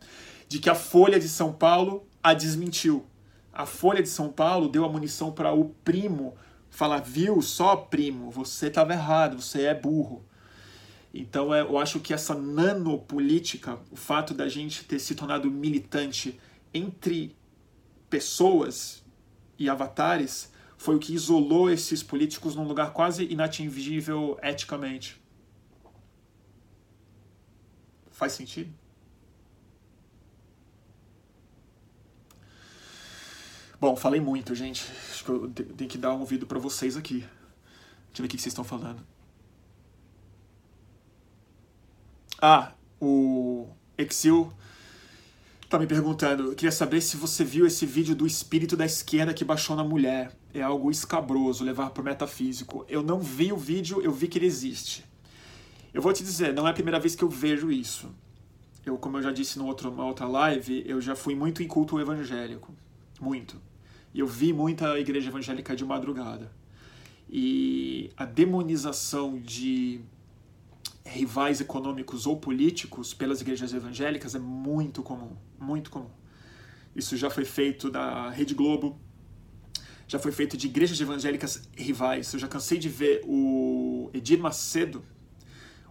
de que a Folha de São Paulo a desmentiu. A Folha de São Paulo deu a munição para o primo falar, viu, só primo, você estava errado, você é burro. Então é, eu acho que essa nanopolítica, o fato da gente ter se tornado militante entre pessoas e avatares, foi o que isolou esses políticos num lugar quase inatingível eticamente. Faz sentido? Bom, falei muito, gente. Acho que eu tenho que dar um ouvido para vocês aqui. Deixa eu ver o que vocês estão falando. Ah, o Exil Tá me perguntando, queria saber se você viu esse vídeo do espírito da esquerda que baixou na mulher. É algo escabroso, levar pro metafísico. Eu não vi o vídeo, eu vi que ele existe. Eu vou te dizer, não é a primeira vez que eu vejo isso. Eu, como eu já disse numa outra, outra live, eu já fui muito em culto evangélico. Muito. E eu vi muita igreja evangélica de madrugada. E a demonização de rivais econômicos ou políticos pelas igrejas evangélicas é muito comum, muito comum. Isso já foi feito da Rede Globo, já foi feito de igrejas evangélicas rivais. Eu já cansei de ver o Edir Macedo,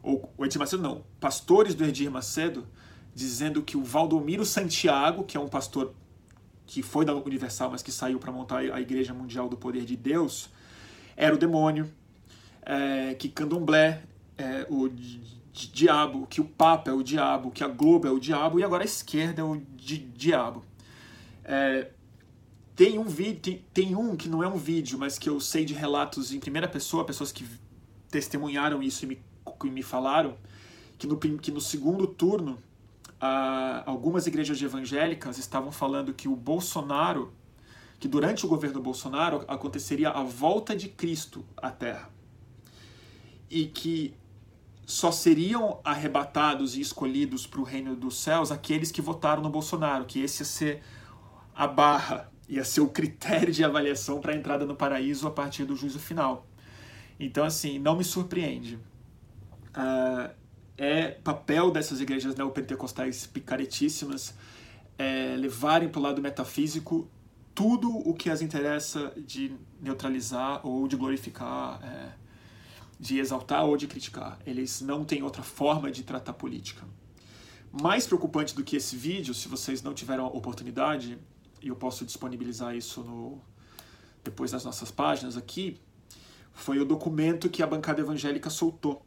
ou o Edir Macedo não, pastores do Edir Macedo, dizendo que o Valdomiro Santiago, que é um pastor que foi da Universal, mas que saiu para montar a Igreja Mundial do Poder de Deus, era o demônio, é, que Candomblé é o diabo, que o Papa é o diabo, que a Globo é o diabo e agora a esquerda é o di diabo. É, tem um vídeo, tem, tem, um que não é um vídeo, mas que eu sei de relatos em primeira pessoa, pessoas que testemunharam isso e me, e me falaram, que no, que no segundo turno algumas igrejas evangélicas estavam falando que o Bolsonaro, que durante o governo Bolsonaro aconteceria a volta de Cristo à Terra e que só seriam arrebatados e escolhidos para o reino dos céus aqueles que votaram no Bolsonaro, que esse ia ser a barra, ia ser o critério de avaliação para a entrada no paraíso a partir do juízo final. Então, assim, não me surpreende. Uh, é papel dessas igrejas neopentecostais picaretíssimas é, levarem para o lado metafísico tudo o que as interessa de neutralizar ou de glorificar. É, de exaltar ou de criticar. Eles não têm outra forma de tratar política. Mais preocupante do que esse vídeo, se vocês não tiveram a oportunidade, e eu posso disponibilizar isso no, depois nas nossas páginas aqui, foi o documento que a bancada evangélica soltou.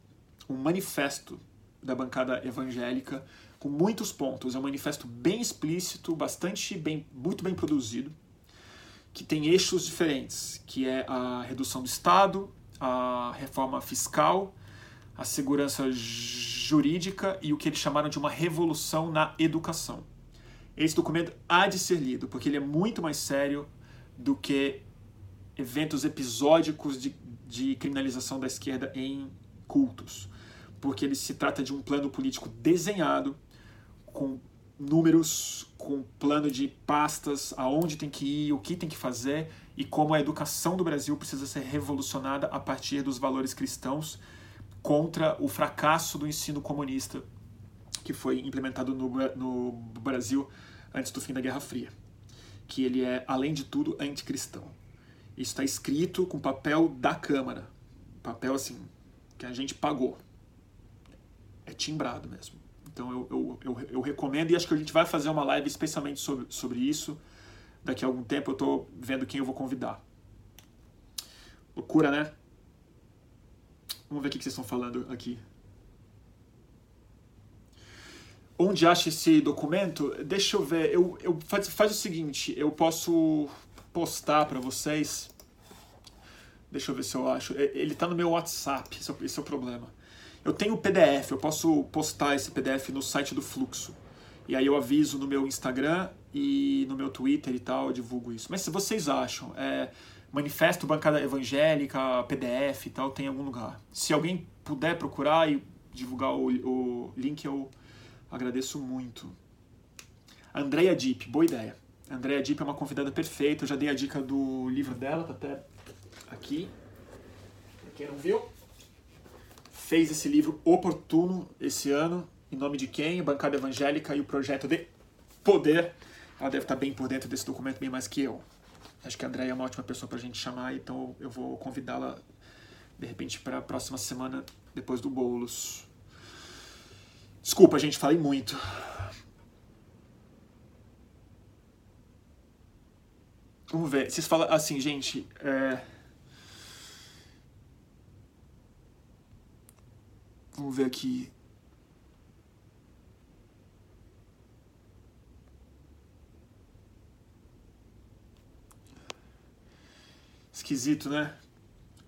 Um manifesto da bancada evangélica com muitos pontos. É um manifesto bem explícito, bastante bem, muito bem produzido, que tem eixos diferentes, que é a redução do Estado, a reforma fiscal, a segurança jurídica e o que eles chamaram de uma revolução na educação. Esse documento há de ser lido, porque ele é muito mais sério do que eventos episódicos de, de criminalização da esquerda em cultos. Porque ele se trata de um plano político desenhado, com números, com plano de pastas, aonde tem que ir, o que tem que fazer e como a educação do Brasil precisa ser revolucionada a partir dos valores cristãos contra o fracasso do ensino comunista que foi implementado no, no Brasil antes do fim da Guerra Fria, que ele é, além de tudo, anticristão. Isso está escrito com papel da Câmara, papel assim, que a gente pagou. É timbrado mesmo. Então eu, eu, eu, eu recomendo e acho que a gente vai fazer uma live especialmente sobre, sobre isso daqui a algum tempo eu estou vendo quem eu vou convidar. Loucura, né? Vamos ver o que vocês estão falando aqui. Onde acha esse documento? Deixa eu ver. Eu, eu faz, faz o seguinte, eu posso postar para vocês. Deixa eu ver se eu acho. Ele está no meu WhatsApp. Esse é, esse é o problema. Eu tenho o PDF. Eu posso postar esse PDF no site do Fluxo. E aí eu aviso no meu Instagram e no meu Twitter e tal, eu divulgo isso. Mas se vocês acham, é, manifesto bancada evangélica, PDF e tal, tem em algum lugar. Se alguém puder procurar e divulgar o, o link, eu agradeço muito. Andrea Deep, boa ideia. Andrea Deep é uma convidada perfeita, eu já dei a dica do livro dela, tá até aqui. Pra quem não viu. Fez esse livro oportuno esse ano, em nome de quem? Bancada Evangélica e o projeto de poder ela deve estar bem por dentro desse documento, bem mais que eu. Acho que a Andréia é uma ótima pessoa para a gente chamar, então eu vou convidá-la, de repente, para a próxima semana, depois do Boulos. Desculpa, gente, falei muito. Vamos ver. Vocês falam assim, gente. É... Vamos ver aqui. Esquisito, né?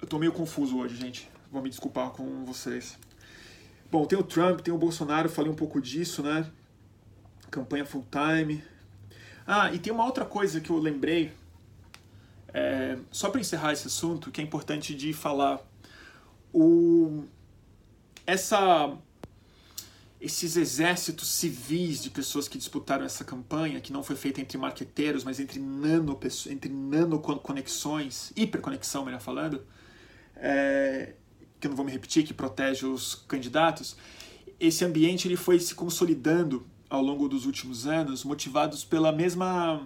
Eu tô meio confuso hoje, gente. Vou me desculpar com vocês. Bom, tem o Trump, tem o Bolsonaro, falei um pouco disso, né? campanha full time. Ah, e tem uma outra coisa que eu lembrei, é, só para encerrar esse assunto, que é importante de falar. O, essa, esses exércitos civis de pessoas que disputaram essa campanha, que não foi feita entre marqueteiros, mas entre nano, entre nano conexões, hiperconexão, melhor falando, é, que eu não vou me repetir, que protege os candidatos, esse ambiente ele foi se consolidando ao longo dos últimos anos, motivados pela mesma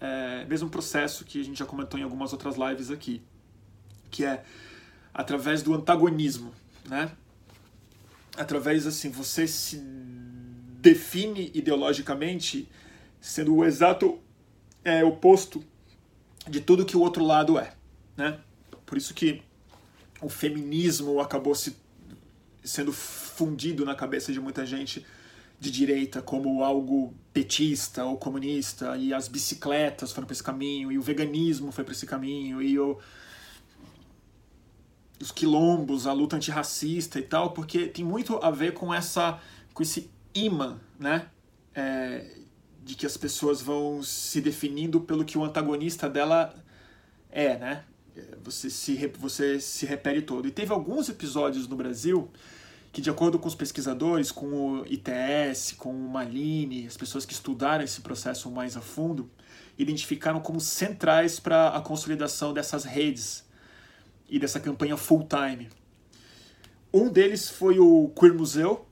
é, mesmo processo que a gente já comentou em algumas outras lives aqui, que é através do antagonismo, né? Através assim, você se define ideologicamente sendo o exato é, oposto de tudo que o outro lado é, né? Por isso que o feminismo acabou se sendo fundido na cabeça de muita gente de direita como algo petista ou comunista, e as bicicletas foram para esse caminho, e o veganismo foi para esse caminho, e o, os quilombos, a luta antirracista e tal, porque tem muito a ver com essa com esse imã, né? É, de que as pessoas vão se definindo pelo que o antagonista dela é, né? Você se, você se repele todo. E teve alguns episódios no Brasil que, de acordo com os pesquisadores, com o ITS, com o Malini, as pessoas que estudaram esse processo mais a fundo, identificaram como centrais para a consolidação dessas redes e dessa campanha full time. Um deles foi o Queer Museu,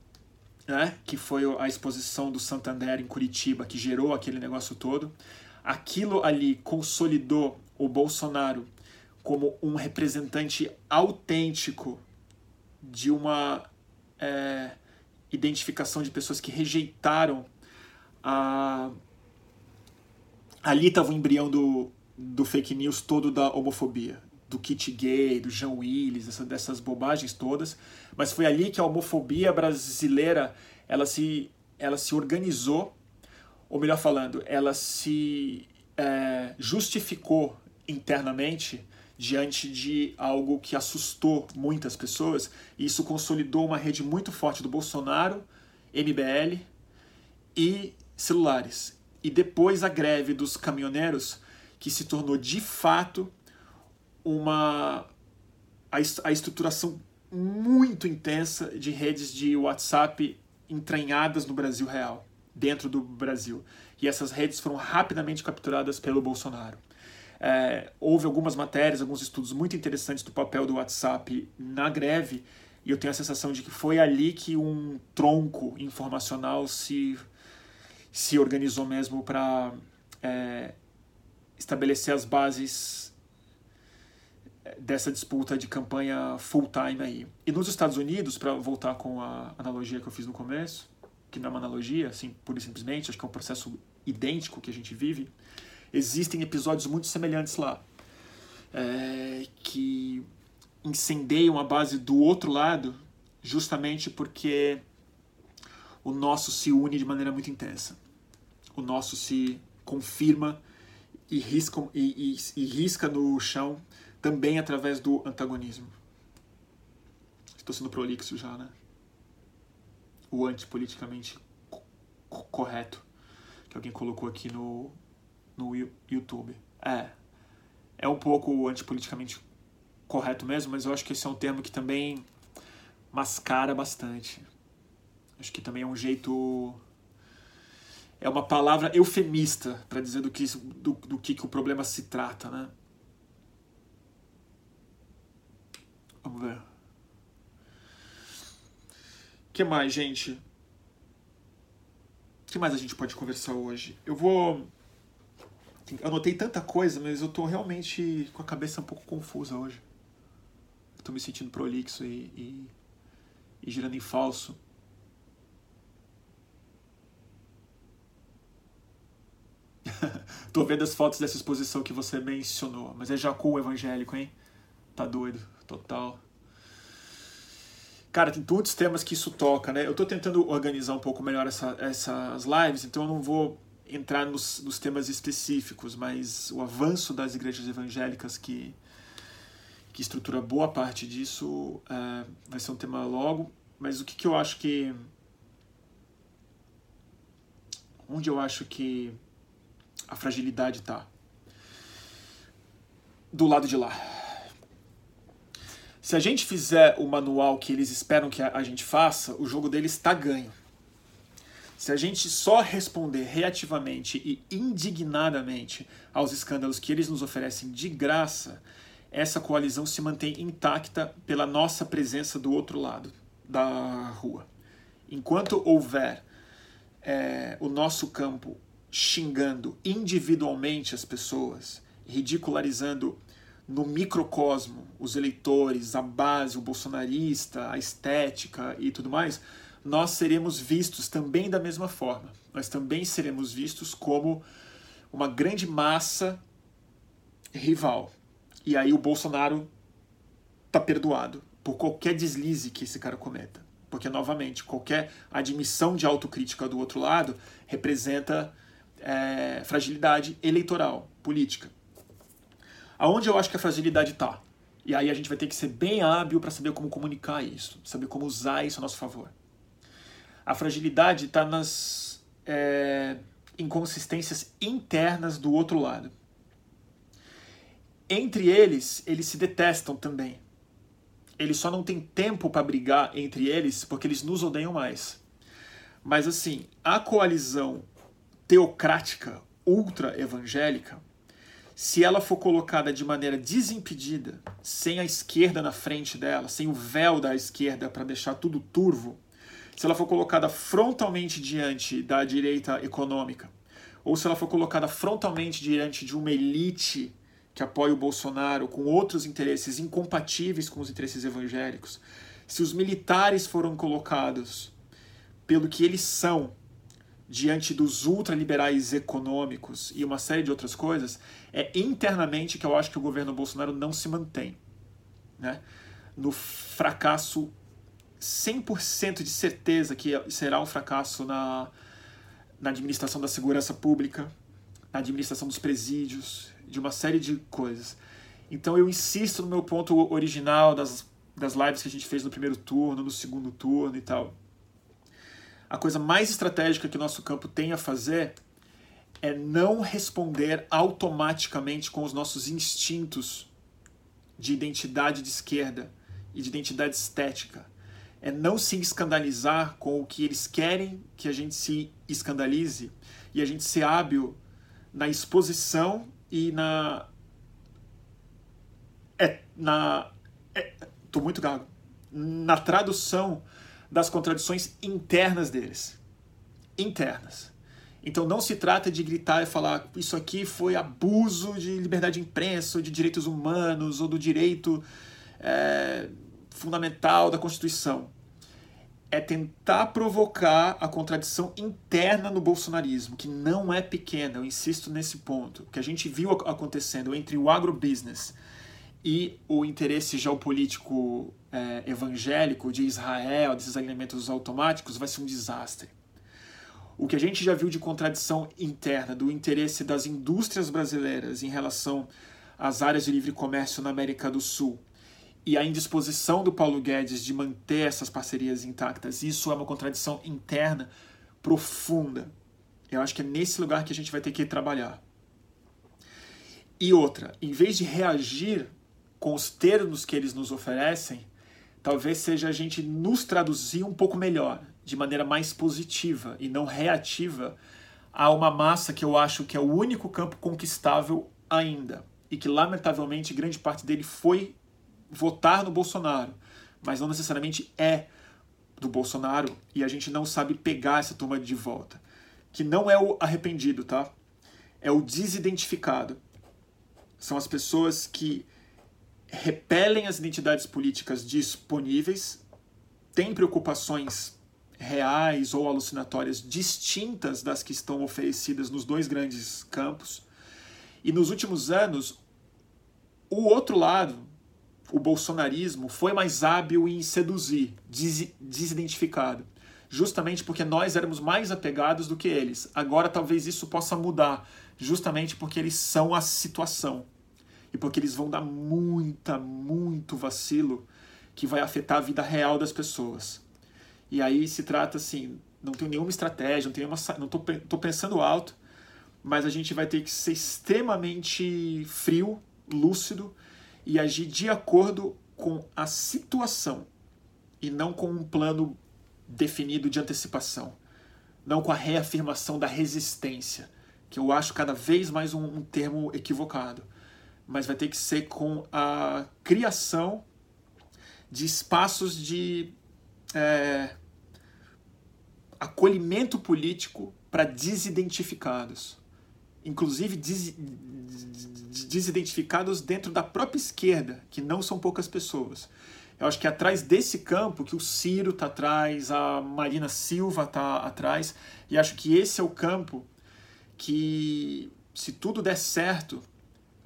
né, que foi a exposição do Santander em Curitiba, que gerou aquele negócio todo. Aquilo ali consolidou o Bolsonaro como um representante autêntico de uma é, identificação de pessoas que rejeitaram a. Ali estava o embrião do, do fake news todo da homofobia, do kit gay, do Jean Willis, essa, dessas bobagens todas. Mas foi ali que a homofobia brasileira ela se, ela se organizou, ou melhor falando, ela se é, justificou internamente diante de algo que assustou muitas pessoas, e isso consolidou uma rede muito forte do Bolsonaro, MBL e celulares. E depois a greve dos caminhoneiros, que se tornou de fato uma a, a estruturação muito intensa de redes de WhatsApp entranhadas no Brasil real, dentro do Brasil. E essas redes foram rapidamente capturadas pelo Bolsonaro. É, houve algumas matérias, alguns estudos muito interessantes do papel do WhatsApp na greve, e eu tenho a sensação de que foi ali que um tronco informacional se, se organizou mesmo para é, estabelecer as bases dessa disputa de campanha full-time aí. E nos Estados Unidos, para voltar com a analogia que eu fiz no começo, que não é uma analogia, assim, pura e simplesmente, acho que é um processo idêntico que a gente vive, existem episódios muito semelhantes lá. É, que incendeiam a base do outro lado, justamente porque o nosso se une de maneira muito intensa. O nosso se confirma e risca, e, e, e risca no chão também através do antagonismo. Estou sendo prolixo já, né? O antipoliticamente correto que alguém colocou aqui no, no YouTube. É. É um pouco antipoliticamente correto mesmo, mas eu acho que esse é um termo que também mascara bastante. Acho que também é um jeito. É uma palavra eufemista para dizer do que, do, do que, que o problema se trata, né? Vamos ver. O que mais, gente? O que mais a gente pode conversar hoje? Eu vou eu anotei tanta coisa, mas eu tô realmente com a cabeça um pouco confusa hoje. Eu tô me sentindo prolixo e, e, e girando em falso. tô vendo as fotos dessa exposição que você mencionou, mas é Jacu evangélico, hein? Tá doido, total. Cara, tem muitos temas que isso toca, né? Eu tô tentando organizar um pouco melhor essa, essas lives, então eu não vou entrar nos, nos temas específicos, mas o avanço das igrejas evangélicas que, que estrutura boa parte disso é, vai ser um tema logo. Mas o que, que eu acho que Onde eu acho que a fragilidade está? Do lado de lá. Se a gente fizer o manual que eles esperam que a gente faça, o jogo deles está ganho. Se a gente só responder reativamente e indignadamente aos escândalos que eles nos oferecem de graça, essa coalizão se mantém intacta pela nossa presença do outro lado da rua. Enquanto houver é, o nosso campo xingando individualmente as pessoas, ridicularizando no microcosmo os eleitores, a base, o bolsonarista, a estética e tudo mais, nós seremos vistos também da mesma forma. Nós também seremos vistos como uma grande massa rival. E aí o Bolsonaro tá perdoado por qualquer deslize que esse cara cometa. Porque, novamente, qualquer admissão de autocrítica do outro lado representa é, fragilidade eleitoral, política. Aonde eu acho que a fragilidade está? E aí a gente vai ter que ser bem hábil para saber como comunicar isso, saber como usar isso a nosso favor. A fragilidade está nas é, inconsistências internas do outro lado. Entre eles, eles se detestam também. Eles só não têm tempo para brigar entre eles porque eles nos odeiam mais. Mas assim, a coalizão teocrática ultra evangélica se ela for colocada de maneira desimpedida, sem a esquerda na frente dela, sem o véu da esquerda para deixar tudo turvo, se ela for colocada frontalmente diante da direita econômica, ou se ela for colocada frontalmente diante de uma elite que apoia o Bolsonaro com outros interesses incompatíveis com os interesses evangélicos, se os militares foram colocados pelo que eles são diante dos ultraliberais econômicos e uma série de outras coisas, é internamente que eu acho que o governo Bolsonaro não se mantém. Né? No fracasso 100% de certeza que será um fracasso na, na administração da segurança pública, na administração dos presídios, de uma série de coisas. Então eu insisto no meu ponto original das, das lives que a gente fez no primeiro turno, no segundo turno e tal a coisa mais estratégica que o nosso campo tem a fazer é não responder automaticamente com os nossos instintos de identidade de esquerda e de identidade estética. É não se escandalizar com o que eles querem que a gente se escandalize e a gente ser hábil na exposição e na. É, na. É, tô muito gago. Na tradução das contradições internas deles. Internas. Então não se trata de gritar e falar isso aqui foi abuso de liberdade de imprensa, ou de direitos humanos, ou do direito é, fundamental da Constituição. É tentar provocar a contradição interna no bolsonarismo, que não é pequena, eu insisto nesse ponto. Que a gente viu acontecendo entre o agrobusiness e o interesse geopolítico é, evangélico de Israel, desses alinhamentos automáticos, vai ser um desastre. O que a gente já viu de contradição interna do interesse das indústrias brasileiras em relação às áreas de livre comércio na América do Sul e a indisposição do Paulo Guedes de manter essas parcerias intactas, isso é uma contradição interna profunda. Eu acho que é nesse lugar que a gente vai ter que trabalhar. E outra, em vez de reagir com os termos que eles nos oferecem, talvez seja a gente nos traduzir um pouco melhor, de maneira mais positiva e não reativa a uma massa que eu acho que é o único campo conquistável ainda e que lamentavelmente grande parte dele foi votar no Bolsonaro, mas não necessariamente é do Bolsonaro e a gente não sabe pegar essa turma de volta. Que não é o arrependido, tá? É o desidentificado. São as pessoas que repelem as identidades políticas disponíveis, têm preocupações reais ou alucinatórias distintas das que estão oferecidas nos dois grandes campos. E nos últimos anos, o outro lado, o bolsonarismo, foi mais hábil em seduzir, des desidentificado. Justamente porque nós éramos mais apegados do que eles. Agora talvez isso possa mudar, justamente porque eles são a situação e porque eles vão dar muita, muito vacilo que vai afetar a vida real das pessoas. E aí se trata assim não tenho nenhuma estratégia, não tenho uma, não tô, tô pensando alto, mas a gente vai ter que ser extremamente frio, lúcido e agir de acordo com a situação e não com um plano definido de antecipação, não com a reafirmação da resistência, que eu acho cada vez mais um, um termo equivocado, mas vai ter que ser com a criação de espaços de é, acolhimento político para desidentificados, inclusive des, desidentificados dentro da própria esquerda, que não são poucas pessoas. Eu acho que é atrás desse campo que o Ciro está atrás, a Marina Silva está atrás, e acho que esse é o campo que, se tudo der certo,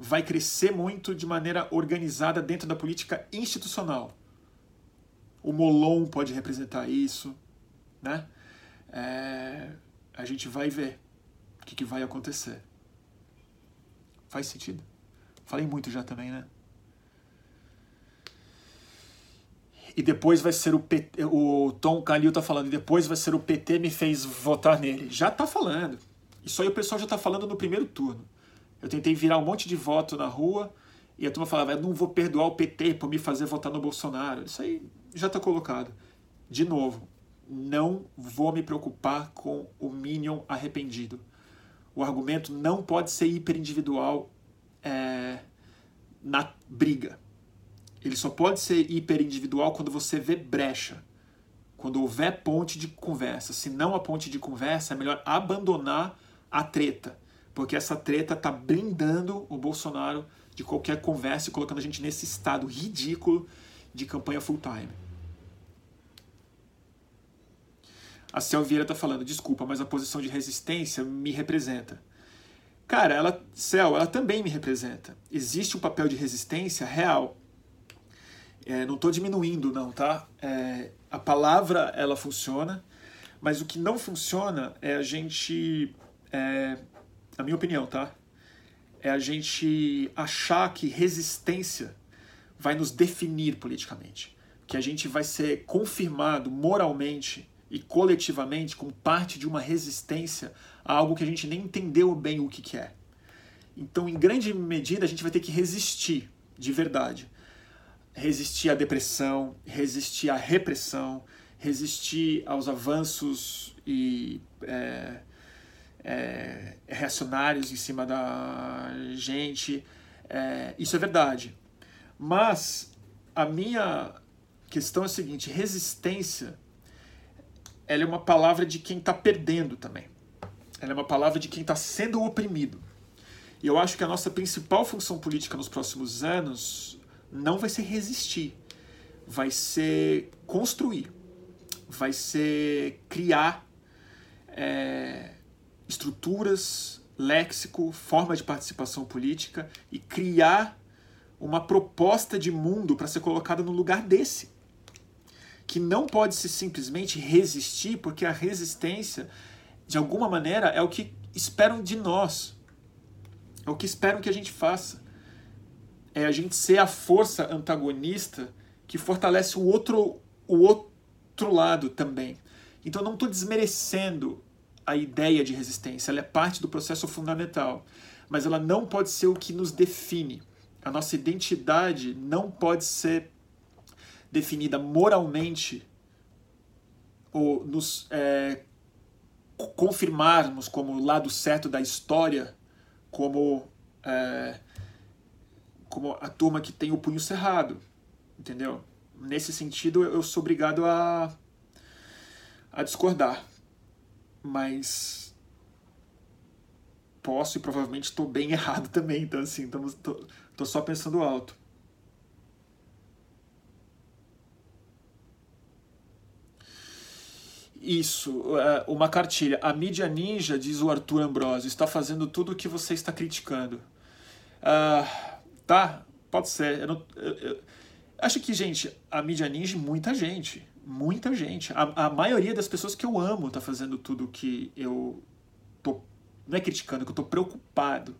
vai crescer muito de maneira organizada dentro da política institucional. O Molon pode representar isso, né? É, a gente vai ver o que, que vai acontecer. Faz sentido? Falei muito já também, né? e depois vai ser o PT, o Tom Calil tá falando, e depois vai ser o PT me fez votar nele. Já tá falando. Isso aí o pessoal já tá falando no primeiro turno. Eu tentei virar um monte de voto na rua e a turma falava, eu não vou perdoar o PT por me fazer votar no Bolsonaro. Isso aí já tá colocado. De novo, não vou me preocupar com o Minion arrependido. O argumento não pode ser hiperindividual é, na briga ele só pode ser hiperindividual quando você vê brecha, quando houver ponte de conversa. Se não há ponte de conversa, é melhor abandonar a treta, porque essa treta está blindando o Bolsonaro de qualquer conversa e colocando a gente nesse estado ridículo de campanha full time. A Cel Vieira está falando, desculpa, mas a posição de resistência me representa. Cara, ela, Cel, ela também me representa. Existe um papel de resistência real. É, não estou diminuindo, não, tá? É, a palavra ela funciona, mas o que não funciona é a gente, é, a minha opinião, tá? É a gente achar que resistência vai nos definir politicamente, que a gente vai ser confirmado moralmente e coletivamente como parte de uma resistência a algo que a gente nem entendeu bem o que, que é. Então, em grande medida, a gente vai ter que resistir de verdade resistir à depressão, resistir à repressão, resistir aos avanços e é, é, reacionários em cima da gente. É, isso é verdade. Mas a minha questão é a seguinte: resistência ela é uma palavra de quem está perdendo também. Ela é uma palavra de quem está sendo oprimido. E eu acho que a nossa principal função política nos próximos anos não vai ser resistir, vai ser construir, vai ser criar é, estruturas, léxico, forma de participação política e criar uma proposta de mundo para ser colocada no lugar desse. Que não pode se simplesmente resistir, porque a resistência, de alguma maneira, é o que esperam de nós. É o que esperam que a gente faça é a gente ser a força antagonista que fortalece o outro, o outro lado também. Então não estou desmerecendo a ideia de resistência, ela é parte do processo fundamental, mas ela não pode ser o que nos define. A nossa identidade não pode ser definida moralmente ou nos é, confirmarmos como o lado certo da história, como é, como a turma que tem o punho cerrado, entendeu? Nesse sentido, eu sou obrigado a, a discordar. Mas posso e provavelmente estou bem errado também, então assim, estou só pensando alto. Isso, é, uma cartilha. A mídia ninja, diz o Arthur Ambrosio, está fazendo tudo o que você está criticando. Uh, Tá? Pode ser. Eu, não, eu, eu, acho que, gente, a mídia ninja, muita gente. Muita gente. A, a maioria das pessoas que eu amo tá fazendo tudo que eu tô. Não é criticando, que eu tô preocupado.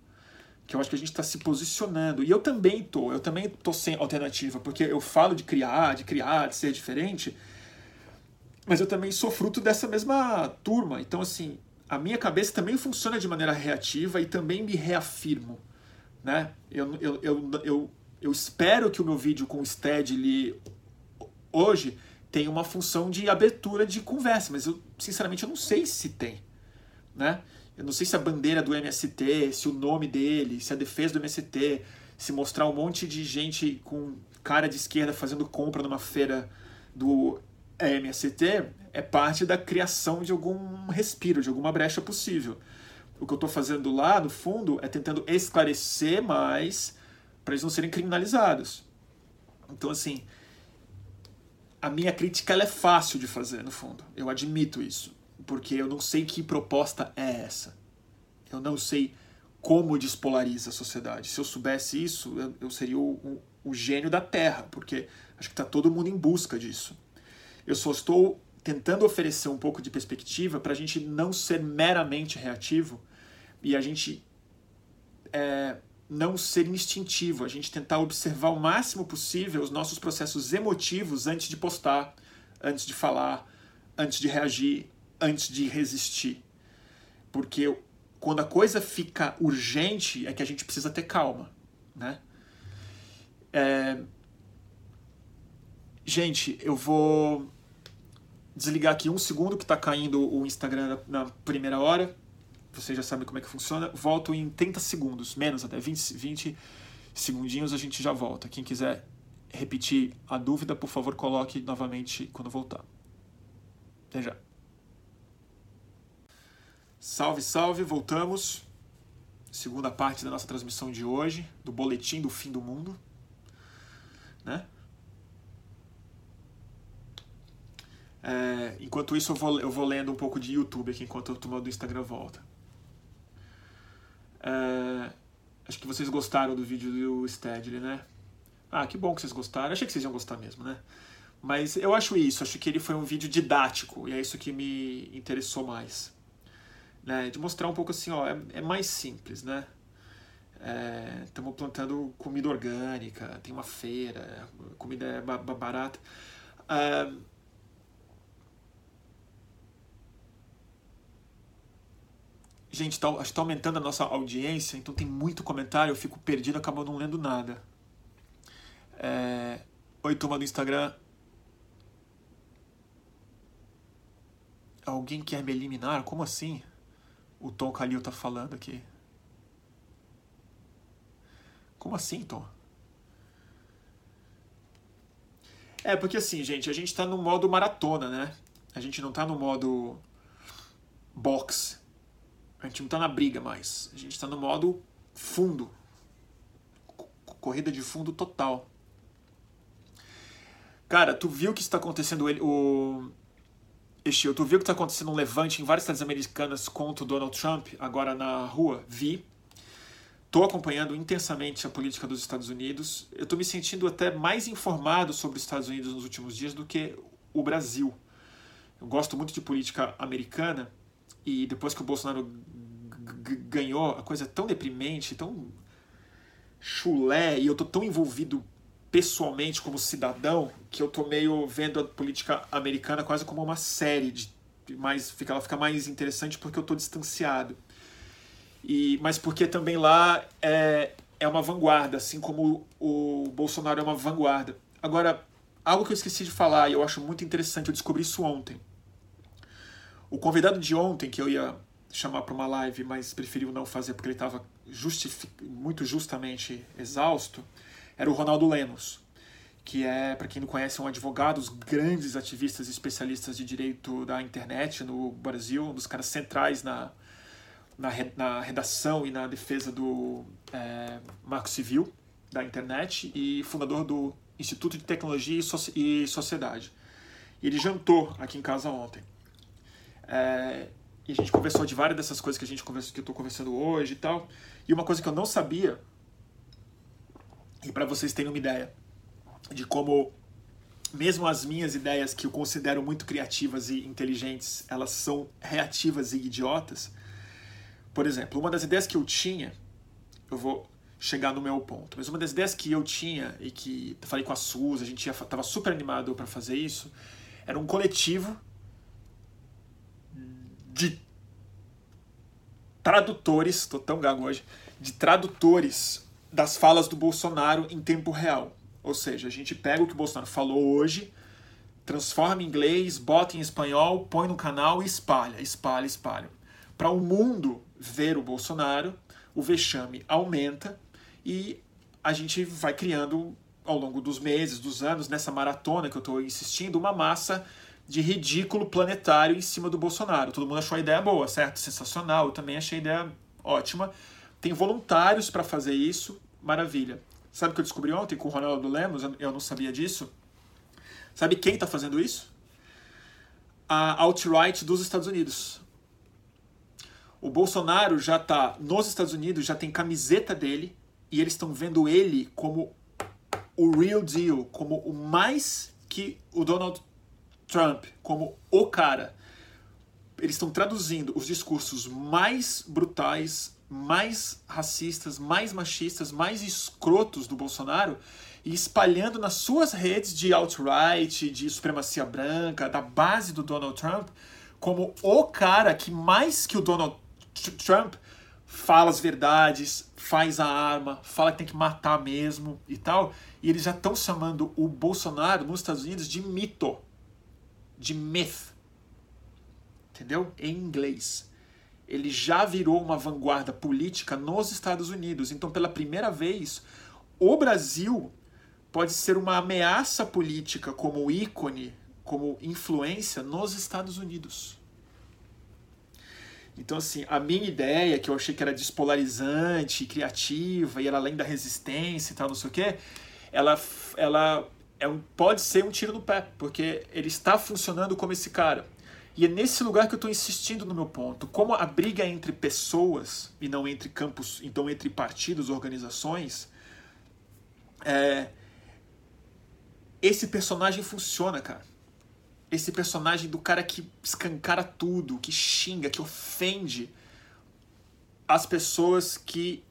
Que eu acho que a gente está se posicionando. E eu também tô. Eu também tô sem alternativa. Porque eu falo de criar, de criar, de ser diferente. mas eu também sou fruto dessa mesma turma. Então, assim, a minha cabeça também funciona de maneira reativa e também me reafirmo. Né? Eu, eu, eu, eu, eu espero que o meu vídeo com o Steadily hoje tenha uma função de abertura de conversa, mas eu, sinceramente, eu não sei se tem. Né? Eu não sei se a bandeira do MST, se o nome dele, se a defesa do MST, se mostrar um monte de gente com cara de esquerda fazendo compra numa feira do MST é parte da criação de algum respiro, de alguma brecha possível. O que eu estou fazendo lá, no fundo, é tentando esclarecer mais para eles não serem criminalizados. Então, assim, a minha crítica ela é fácil de fazer, no fundo. Eu admito isso. Porque eu não sei que proposta é essa. Eu não sei como despolariza a sociedade. Se eu soubesse isso, eu, eu seria o, o, o gênio da Terra, porque acho que está todo mundo em busca disso. Eu só estou tentando oferecer um pouco de perspectiva para a gente não ser meramente reativo e a gente é, não ser instintivo, a gente tentar observar o máximo possível os nossos processos emotivos antes de postar, antes de falar, antes de reagir, antes de resistir. Porque quando a coisa fica urgente é que a gente precisa ter calma, né? É... Gente, eu vou desligar aqui um segundo que está caindo o Instagram na, primeira hora. Vocês já sabem como é que funciona. Volto em 30 segundos, menos até 20, 20 segundinhos a gente já volta. Quem quiser repetir a dúvida, por favor, coloque novamente quando voltar. Até já. Salve, salve, voltamos. Segunda parte da nossa transmissão de hoje, do boletim do fim do mundo. Né? É, enquanto isso, eu vou, eu vou lendo um pouco de YouTube aqui enquanto a turma do Instagram volta. É, acho que vocês gostaram do vídeo do Stedley, né? Ah, que bom que vocês gostaram. Achei que vocês iam gostar mesmo, né? Mas eu acho isso, acho que ele foi um vídeo didático e é isso que me interessou mais. Né? De mostrar um pouco assim, ó, é, é mais simples, né? Estamos é, plantando comida orgânica, tem uma feira, comida é barata. É, Gente, tá, acho que está aumentando a nossa audiência, então tem muito comentário, eu fico perdido, acabo não lendo nada. É... Oi, turma do Instagram. Alguém quer me eliminar? Como assim? O Tom Calil tá falando aqui. Como assim, Tom? É, porque assim, gente, a gente tá no modo maratona, né? A gente não tá no modo box. A gente não está na briga mais. A gente está no modo fundo. Corrida de fundo total. Cara, tu viu que está acontecendo o Estilo, tu viu que está acontecendo um levante em várias cidades americanas contra o Donald Trump agora na rua? Vi. Estou acompanhando intensamente a política dos Estados Unidos. Eu estou me sentindo até mais informado sobre os Estados Unidos nos últimos dias do que o Brasil. Eu gosto muito de política americana e depois que o Bolsonaro ganhou, a coisa é tão deprimente, tão chulé, e eu tô tão envolvido pessoalmente como cidadão que eu tô meio vendo a política americana quase como uma série de mais fica ela fica mais interessante porque eu tô distanciado. E mas porque também lá é é uma vanguarda, assim como o Bolsonaro é uma vanguarda. Agora, algo que eu esqueci de falar e eu acho muito interessante, eu descobri isso ontem. O convidado de ontem, que eu ia chamar para uma live, mas preferiu não fazer porque ele estava muito justamente exausto, era o Ronaldo Lemos, que é, para quem não conhece, um advogado, dos grandes ativistas e especialistas de direito da internet no Brasil, um dos caras centrais na, na, na redação e na defesa do é, Marco Civil da internet e fundador do Instituto de Tecnologia e, Sociedade. E ele jantou aqui em casa ontem. É, e a gente conversou de várias dessas coisas que a gente conversa, que eu estou conversando hoje e tal. E uma coisa que eu não sabia, e para vocês terem uma ideia de como mesmo as minhas ideias que eu considero muito criativas e inteligentes, elas são reativas e idiotas. Por exemplo, uma das ideias que eu tinha, eu vou chegar no meu ponto, mas uma das ideias que eu tinha e que falei com a Suzy, a gente estava super animado para fazer isso, era um coletivo de tradutores, estou tão gago hoje, de tradutores das falas do Bolsonaro em tempo real. Ou seja, a gente pega o que o Bolsonaro falou hoje, transforma em inglês, bota em espanhol, põe no canal e espalha, espalha, espalha. Para o mundo ver o Bolsonaro, o vexame aumenta e a gente vai criando ao longo dos meses, dos anos, nessa maratona que eu estou insistindo, uma massa de ridículo planetário em cima do Bolsonaro. Todo mundo achou a ideia boa, certo? Sensacional. Eu também achei a ideia ótima. Tem voluntários para fazer isso, maravilha. Sabe o que eu descobri ontem com o Ronaldo Lemos? Eu não sabia disso. Sabe quem está fazendo isso? A alt-right dos Estados Unidos. O Bolsonaro já está nos Estados Unidos, já tem camiseta dele, e eles estão vendo ele como o real deal, como o mais que o Donald Trump como o cara. Eles estão traduzindo os discursos mais brutais, mais racistas, mais machistas, mais escrotos do Bolsonaro e espalhando nas suas redes de alt-right, de supremacia branca, da base do Donald Trump, como o cara que mais que o Donald Trump fala as verdades, faz a arma, fala que tem que matar mesmo e tal. E eles já estão chamando o Bolsonaro nos Estados Unidos de mito de myth. Entendeu? Em inglês. Ele já virou uma vanguarda política nos Estados Unidos. Então, pela primeira vez, o Brasil pode ser uma ameaça política como ícone, como influência nos Estados Unidos. Então, assim, a minha ideia, que eu achei que era despolarizante, criativa, e era além da resistência e tal, não sei o quê, ela, ela é um, pode ser um tiro no pé, porque ele está funcionando como esse cara. E é nesse lugar que eu estou insistindo no meu ponto. Como a briga é entre pessoas e não entre campos, então entre partidos, organizações, é, esse personagem funciona, cara. Esse personagem do cara que escancara tudo, que xinga, que ofende as pessoas que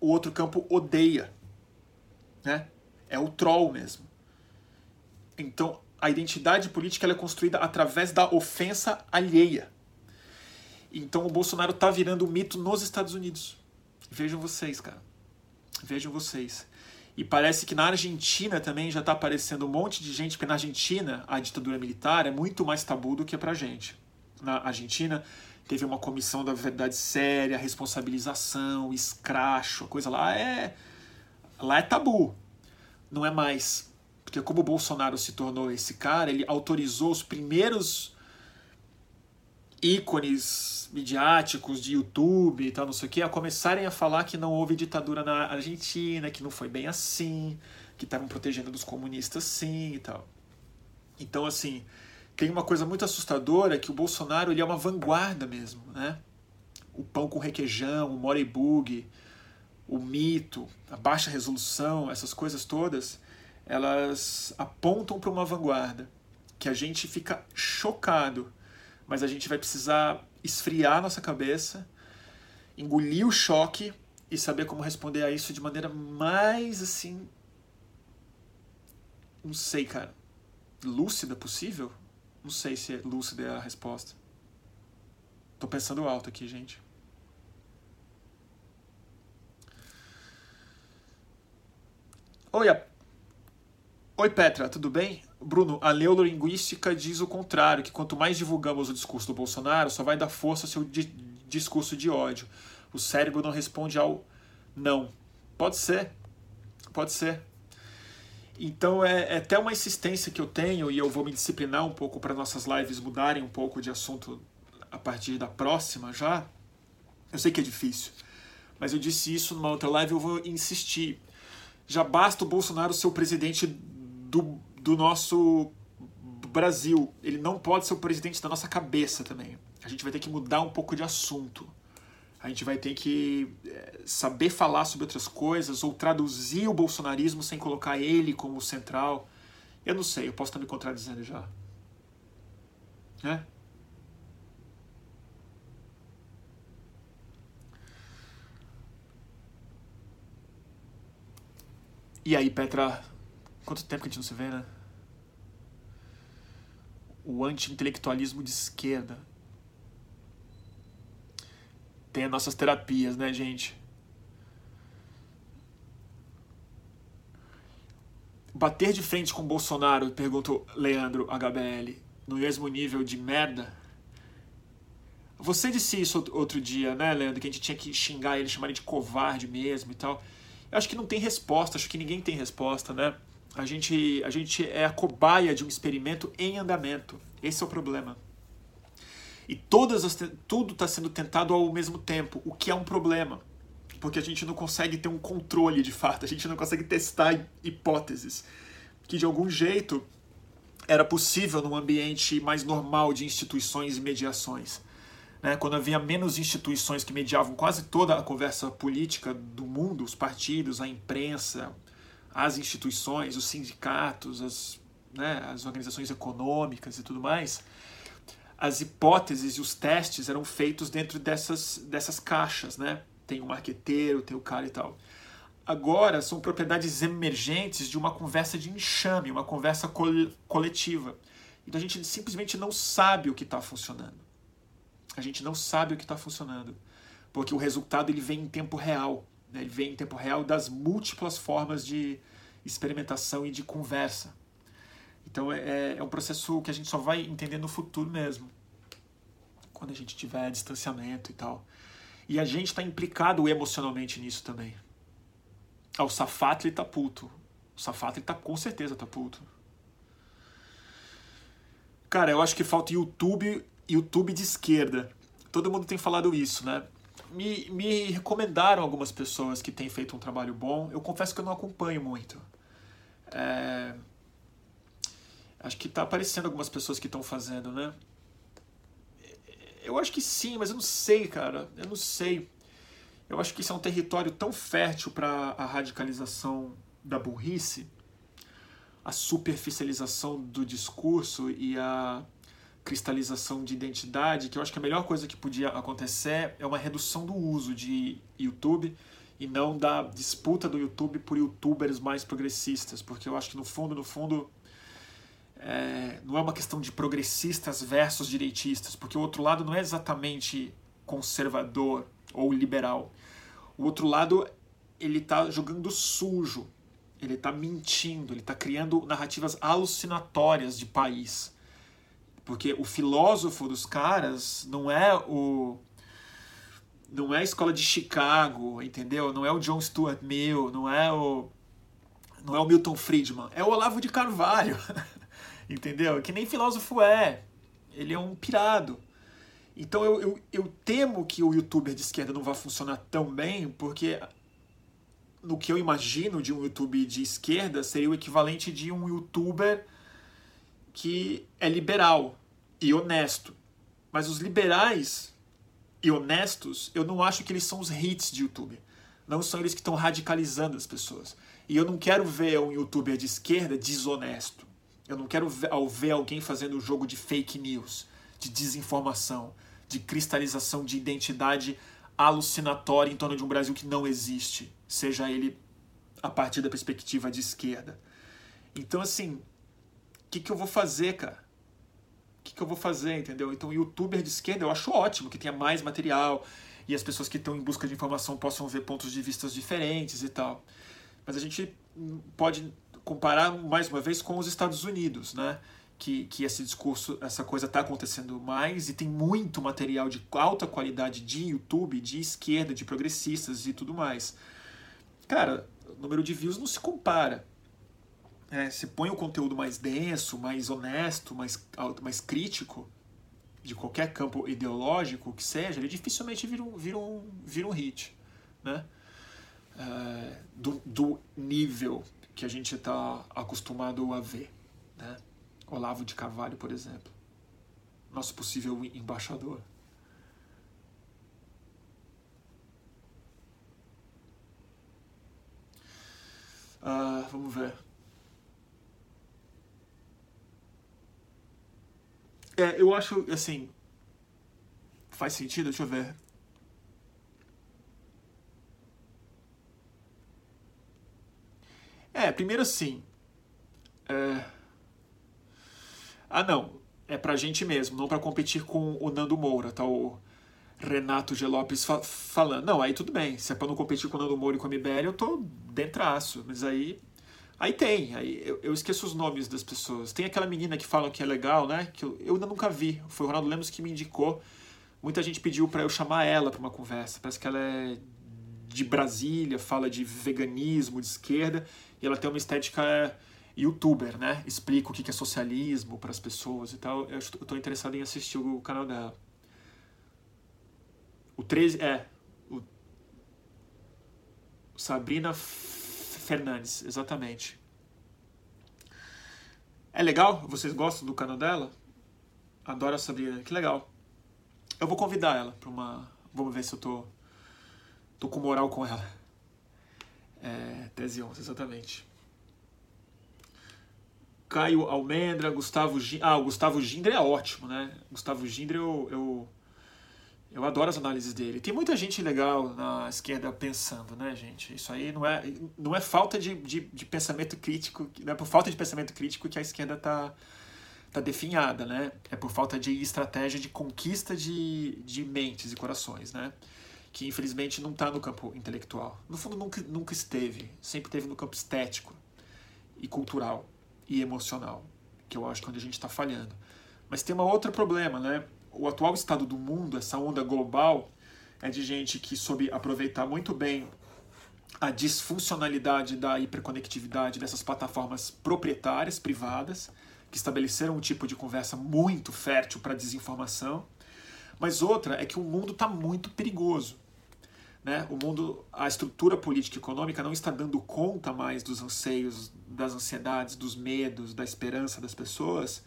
o outro campo odeia. Né? É o troll mesmo. Então, a identidade política é construída através da ofensa alheia. Então, o Bolsonaro está virando um mito nos Estados Unidos. Vejam vocês, cara. Vejam vocês. E parece que na Argentina também já está aparecendo um monte de gente, porque na Argentina a ditadura militar é muito mais tabu do que para gente. Na Argentina teve uma comissão da verdade séria, responsabilização, escracho, coisa lá é lá é tabu. Não é mais. Porque como o Bolsonaro se tornou esse cara, ele autorizou os primeiros ícones midiáticos de YouTube e tal, não sei o que, a começarem a falar que não houve ditadura na Argentina, que não foi bem assim, que estavam protegendo dos comunistas sim e tal. Então, assim, tem uma coisa muito assustadora que o Bolsonaro ele é uma vanguarda mesmo, né? O pão com requeijão, o morebug, o mito, a baixa resolução, essas coisas todas, elas apontam para uma vanguarda que a gente fica chocado, mas a gente vai precisar esfriar nossa cabeça, engolir o choque e saber como responder a isso de maneira mais assim. Não sei, cara. Lúcida possível? Não sei se é lúcida é a resposta. Tô pensando alto aqui, gente. Oi, a Oi, Petra, tudo bem? Bruno, a neurolinguística diz o contrário, que quanto mais divulgamos o discurso do Bolsonaro, só vai dar força ao seu di discurso de ódio. O cérebro não responde ao não. Pode ser, pode ser. Então é, é até uma insistência que eu tenho, e eu vou me disciplinar um pouco para nossas lives mudarem um pouco de assunto a partir da próxima já. Eu sei que é difícil, mas eu disse isso numa outra live eu vou insistir. Já basta o Bolsonaro ser o presidente do, do nosso Brasil. Ele não pode ser o presidente da nossa cabeça também. A gente vai ter que mudar um pouco de assunto. A gente vai ter que é, saber falar sobre outras coisas ou traduzir o bolsonarismo sem colocar ele como central. Eu não sei, eu posso estar me contradizendo já. Né? E aí, Petra, Quanto tempo que a gente não se vê, né? O anti-intelectualismo de esquerda. tem as nossas terapias, né, gente? Bater de frente com Bolsonaro, pergunta Leandro HBL, no mesmo nível de merda? Você disse isso outro dia, né, Leandro? Que a gente tinha que xingar ele, chamar ele de covarde mesmo e tal. Eu acho que não tem resposta, acho que ninguém tem resposta, né? A gente, a gente é a cobaia de um experimento em andamento. Esse é o problema. E todas as, tudo está sendo tentado ao mesmo tempo, o que é um problema. Porque a gente não consegue ter um controle de fato, a gente não consegue testar hipóteses. Que de algum jeito era possível num ambiente mais normal de instituições e mediações. Né? Quando havia menos instituições que mediavam quase toda a conversa política do mundo, os partidos, a imprensa, as instituições, os sindicatos, as, né, as organizações econômicas e tudo mais, as hipóteses e os testes eram feitos dentro dessas, dessas caixas, né? Tem o marqueteiro, tem o cara e tal. Agora são propriedades emergentes de uma conversa de enxame, uma conversa coletiva. Então a gente simplesmente não sabe o que está funcionando. A gente não sabe o que está funcionando. Porque o resultado ele vem em tempo real. Né? Ele vem em tempo real das múltiplas formas de experimentação e de conversa. Então é, é, é um processo que a gente só vai entender no futuro mesmo. Quando a gente tiver distanciamento e tal. E a gente está implicado emocionalmente nisso também. Ah, o Safat ele tá puto. O Safat ele tá com certeza tá puto. Cara, eu acho que falta YouTube, YouTube de esquerda. Todo mundo tem falado isso, né? Me, me recomendaram algumas pessoas que têm feito um trabalho bom. Eu confesso que eu não acompanho muito. É... Acho que tá aparecendo algumas pessoas que estão fazendo, né? Eu acho que sim, mas eu não sei, cara. Eu não sei. Eu acho que isso é um território tão fértil para a radicalização da burrice, a superficialização do discurso e a cristalização de identidade, que eu acho que a melhor coisa que podia acontecer é uma redução do uso de YouTube e não da disputa do YouTube por youtubers mais progressistas, porque eu acho que no fundo, no fundo, é, não é uma questão de progressistas versus direitistas, porque o outro lado não é exatamente conservador ou liberal. O outro lado, ele está jogando sujo, ele está mentindo, ele está criando narrativas alucinatórias de país. Porque o filósofo dos caras não é o não é a escola de Chicago, entendeu? Não é o John Stuart Mill, não é o não é o Milton Friedman, é o Olavo de Carvalho. entendeu? Que nem filósofo é. Ele é um pirado. Então eu, eu, eu temo que o youtuber de esquerda não vá funcionar tão bem, porque no que eu imagino de um YouTube de esquerda seria o equivalente de um youtuber que é liberal e honesto. Mas os liberais e honestos, eu não acho que eles são os hits de YouTube. Não são eles que estão radicalizando as pessoas. E eu não quero ver um youtuber de esquerda desonesto. Eu não quero ver alguém fazendo um jogo de fake news, de desinformação, de cristalização de identidade alucinatória em torno de um Brasil que não existe, seja ele a partir da perspectiva de esquerda. Então, assim, o que, que eu vou fazer, cara? Que, que eu vou fazer, entendeu? Então, youtuber de esquerda eu acho ótimo que tenha mais material e as pessoas que estão em busca de informação possam ver pontos de vista diferentes e tal. Mas a gente pode comparar mais uma vez com os Estados Unidos, né? que, que esse discurso, essa coisa está acontecendo mais e tem muito material de alta qualidade de YouTube, de esquerda, de progressistas e tudo mais. Cara, o número de views não se compara. É, se põe o conteúdo mais denso, mais honesto, mais, mais crítico, de qualquer campo ideológico que seja, ele dificilmente vira um, vira um, vira um hit. Né? É, do, do nível que a gente está acostumado a ver. Né? Olavo de Carvalho, por exemplo, nosso possível embaixador. Uh, vamos ver. É, eu acho, assim, faz sentido, deixa eu ver. É, primeiro assim, é, ah, não, é pra gente mesmo, não para competir com o Nando Moura, tá? O, Renato G. Lopes fa falando. Não, aí tudo bem. Se é pra não competir com o Nando Moura e com a MBL, eu tô dentraço. Mas aí. Aí tem. Aí eu, eu, esqueço os nomes das pessoas. Tem aquela menina que fala que é legal, né? Que eu, eu ainda nunca vi. Foi o Ronaldo Lemos que me indicou. Muita gente pediu para eu chamar ela para uma conversa. Parece que ela é de Brasília, fala de veganismo, de esquerda, e ela tem uma estética youtuber, né? Explica o que é socialismo para as pessoas e tal. Eu estou interessado em assistir o canal dela. O 13 é o Sabrina Fernandes, exatamente. É legal? Vocês gostam do canal dela? Adoro a Sabrina, que legal. Eu vou convidar ela para uma. Vamos ver se eu tô, tô com moral com ela. É, tese 11, exatamente. Caio Almendra, Gustavo Gindra. Ah, o Gustavo Gindra é ótimo, né? Gustavo Gindra eu, eu eu adoro as análises dele. Tem muita gente legal na esquerda pensando, né, gente? Isso aí não é, não é falta de, de, de pensamento crítico, não é por falta de pensamento crítico que a esquerda está tá definhada, né? É por falta de estratégia de conquista de, de mentes e corações, né? Que infelizmente não está no campo intelectual. No fundo, nunca, nunca esteve. Sempre esteve no campo estético e cultural e emocional, que eu acho que é onde a gente está falhando. Mas tem um outro problema, né? O atual estado do mundo, essa onda global, é de gente que soube aproveitar muito bem a disfuncionalidade da hiperconectividade dessas plataformas proprietárias, privadas, que estabeleceram um tipo de conversa muito fértil para desinformação. Mas outra é que o mundo está muito perigoso. Né? O mundo, a estrutura política e econômica não está dando conta mais dos anseios, das ansiedades, dos medos, da esperança das pessoas.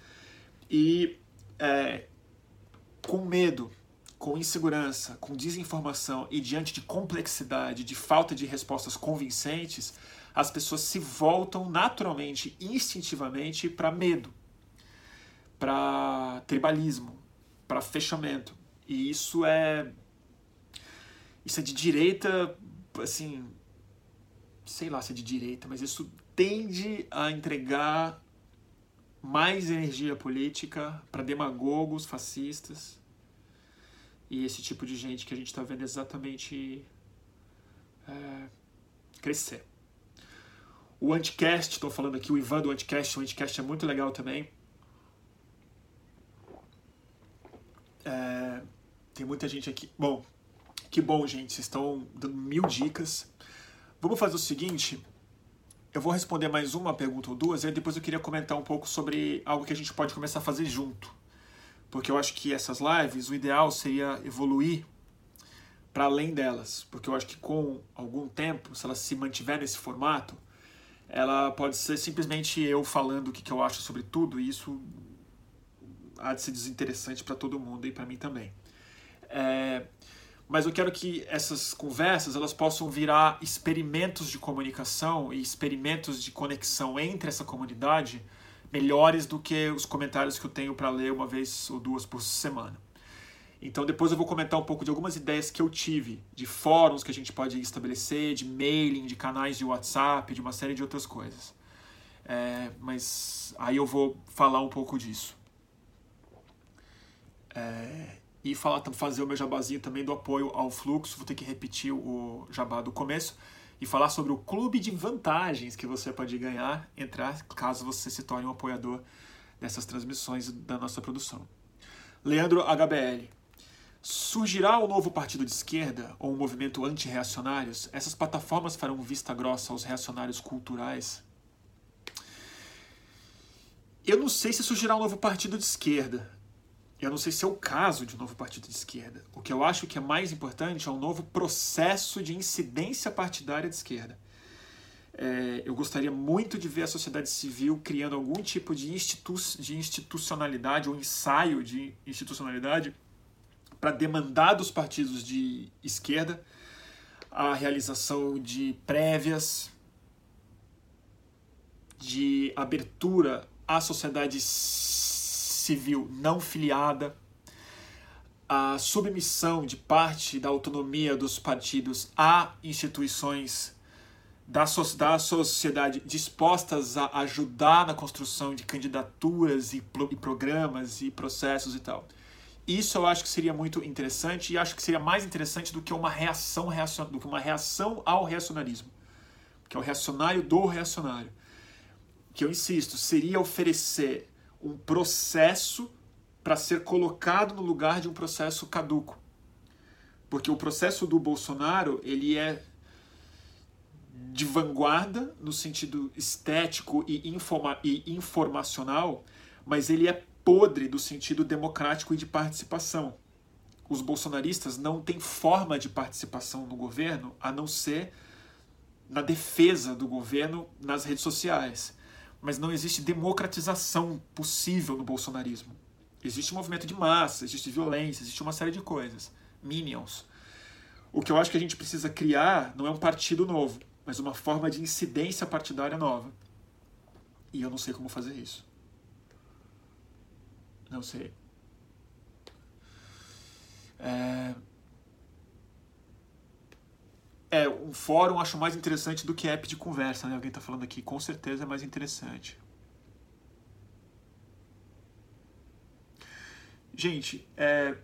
E é, com medo, com insegurança, com desinformação e diante de complexidade, de falta de respostas convincentes, as pessoas se voltam naturalmente, instintivamente para medo, para tribalismo, para fechamento. E isso é isso é de direita, assim, sei lá se é de direita, mas isso tende a entregar mais energia política para demagogos, fascistas e esse tipo de gente que a gente está vendo exatamente é, crescer. O Anticast, estou falando aqui, o Ivan do Anticast, o Anticast é muito legal também. É, tem muita gente aqui. Bom, que bom, gente, vocês estão dando mil dicas. Vamos fazer o seguinte, eu vou responder mais uma pergunta ou duas e depois eu queria comentar um pouco sobre algo que a gente pode começar a fazer junto. Porque eu acho que essas lives, o ideal seria evoluir para além delas. Porque eu acho que com algum tempo, se ela se mantiver nesse formato, ela pode ser simplesmente eu falando o que, que eu acho sobre tudo e isso há de ser desinteressante para todo mundo e para mim também. É, mas eu quero que essas conversas elas possam virar experimentos de comunicação e experimentos de conexão entre essa comunidade melhores do que os comentários que eu tenho para ler uma vez ou duas por semana. Então depois eu vou comentar um pouco de algumas ideias que eu tive, de fóruns que a gente pode estabelecer, de mailing, de canais de WhatsApp, de uma série de outras coisas. É, mas aí eu vou falar um pouco disso. É, e falar, fazer o meu jabazinho também do apoio ao fluxo. Vou ter que repetir o jabá do começo e falar sobre o clube de vantagens que você pode ganhar, entrar caso você se torne um apoiador dessas transmissões da nossa produção. Leandro HBL. Surgirá um novo partido de esquerda ou um movimento anti-reacionários? Essas plataformas farão vista grossa aos reacionários culturais? Eu não sei se surgirá um novo partido de esquerda. Eu não sei se é o caso de um novo partido de esquerda. O que eu acho que é mais importante é um novo processo de incidência partidária de esquerda. É, eu gostaria muito de ver a sociedade civil criando algum tipo de, institu de institucionalidade ou ensaio de institucionalidade para demandar dos partidos de esquerda a realização de prévias, de abertura à sociedade civil não filiada, a submissão de parte da autonomia dos partidos a instituições da, da sociedade dispostas a ajudar na construção de candidaturas e, e programas e processos e tal. Isso eu acho que seria muito interessante e acho que seria mais interessante do que uma reação, reacion... do que uma reação ao reacionarismo, que é o reacionário do reacionário. Que eu insisto, seria oferecer um processo para ser colocado no lugar de um processo caduco. Porque o processo do Bolsonaro, ele é de vanguarda no sentido estético e, informa e informacional, mas ele é podre do sentido democrático e de participação. Os bolsonaristas não têm forma de participação no governo a não ser na defesa do governo nas redes sociais. Mas não existe democratização possível no bolsonarismo. Existe movimento de massa, existe violência, existe uma série de coisas. Minions. O que eu acho que a gente precisa criar não é um partido novo, mas uma forma de incidência partidária nova. E eu não sei como fazer isso. Não sei. É... é, um fórum acho mais interessante do que app de conversa, né? Alguém está falando aqui, com certeza é mais interessante. Gente, é...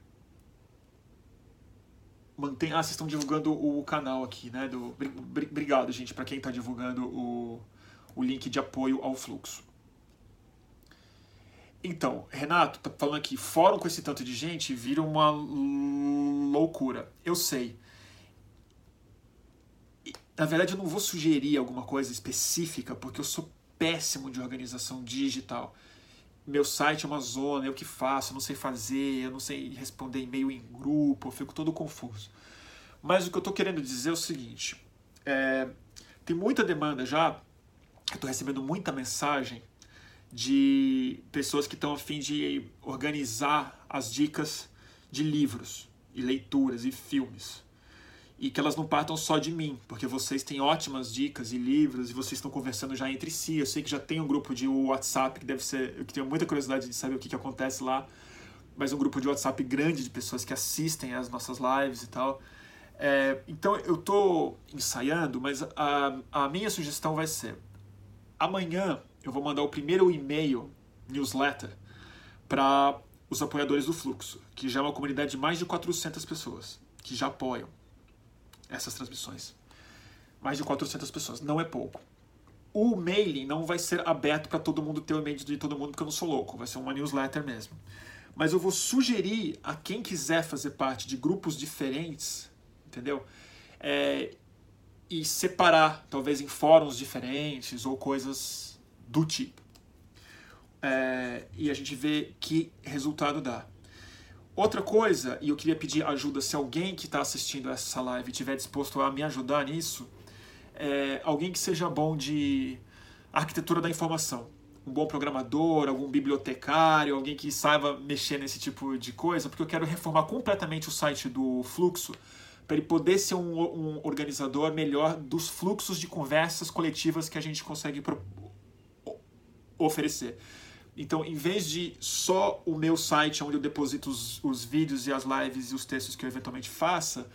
Mantém... Ah, vocês estão divulgando o canal aqui, né? Do... Obrigado, gente, para quem está divulgando o... o link de apoio ao fluxo. Então, Renato, tá falando aqui, fórum com esse tanto de gente vira uma loucura. Eu sei. Na verdade, eu não vou sugerir alguma coisa específica, porque eu sou péssimo de organização digital. Meu site é uma zona, eu que faço, eu não sei fazer, eu não sei responder e-mail em grupo, eu fico todo confuso. Mas o que eu estou querendo dizer é o seguinte: é, tem muita demanda já, eu estou recebendo muita mensagem de pessoas que estão a fim de organizar as dicas de livros e leituras e filmes. E que elas não partam só de mim, porque vocês têm ótimas dicas e livros e vocês estão conversando já entre si. Eu sei que já tem um grupo de WhatsApp que deve ser. Eu tenho muita curiosidade de saber o que, que acontece lá, mas um grupo de WhatsApp grande de pessoas que assistem às nossas lives e tal. É, então eu estou ensaiando, mas a, a minha sugestão vai ser: amanhã eu vou mandar o primeiro e-mail, newsletter, para os apoiadores do Fluxo, que já é uma comunidade de mais de 400 pessoas que já apoiam essas transmissões. Mais de 400 pessoas, não é pouco. O mailing não vai ser aberto para todo mundo ter o e-mail de todo mundo, porque eu não sou louco, vai ser uma newsletter mesmo. Mas eu vou sugerir a quem quiser fazer parte de grupos diferentes, entendeu? É, e separar, talvez em fóruns diferentes ou coisas do tipo. É, e a gente vê que resultado dá. Outra coisa, e eu queria pedir ajuda se alguém que está assistindo essa live estiver disposto a me ajudar nisso, é alguém que seja bom de arquitetura da informação. Um bom programador, algum bibliotecário, alguém que saiba mexer nesse tipo de coisa, porque eu quero reformar completamente o site do Fluxo para ele poder ser um, um, organizador melhor dos fluxos de conversas coletivas que a gente consegue oferecer. Então, em vez de só o meu site onde eu deposito os, os vídeos e as lives e os textos que eu eventualmente faça,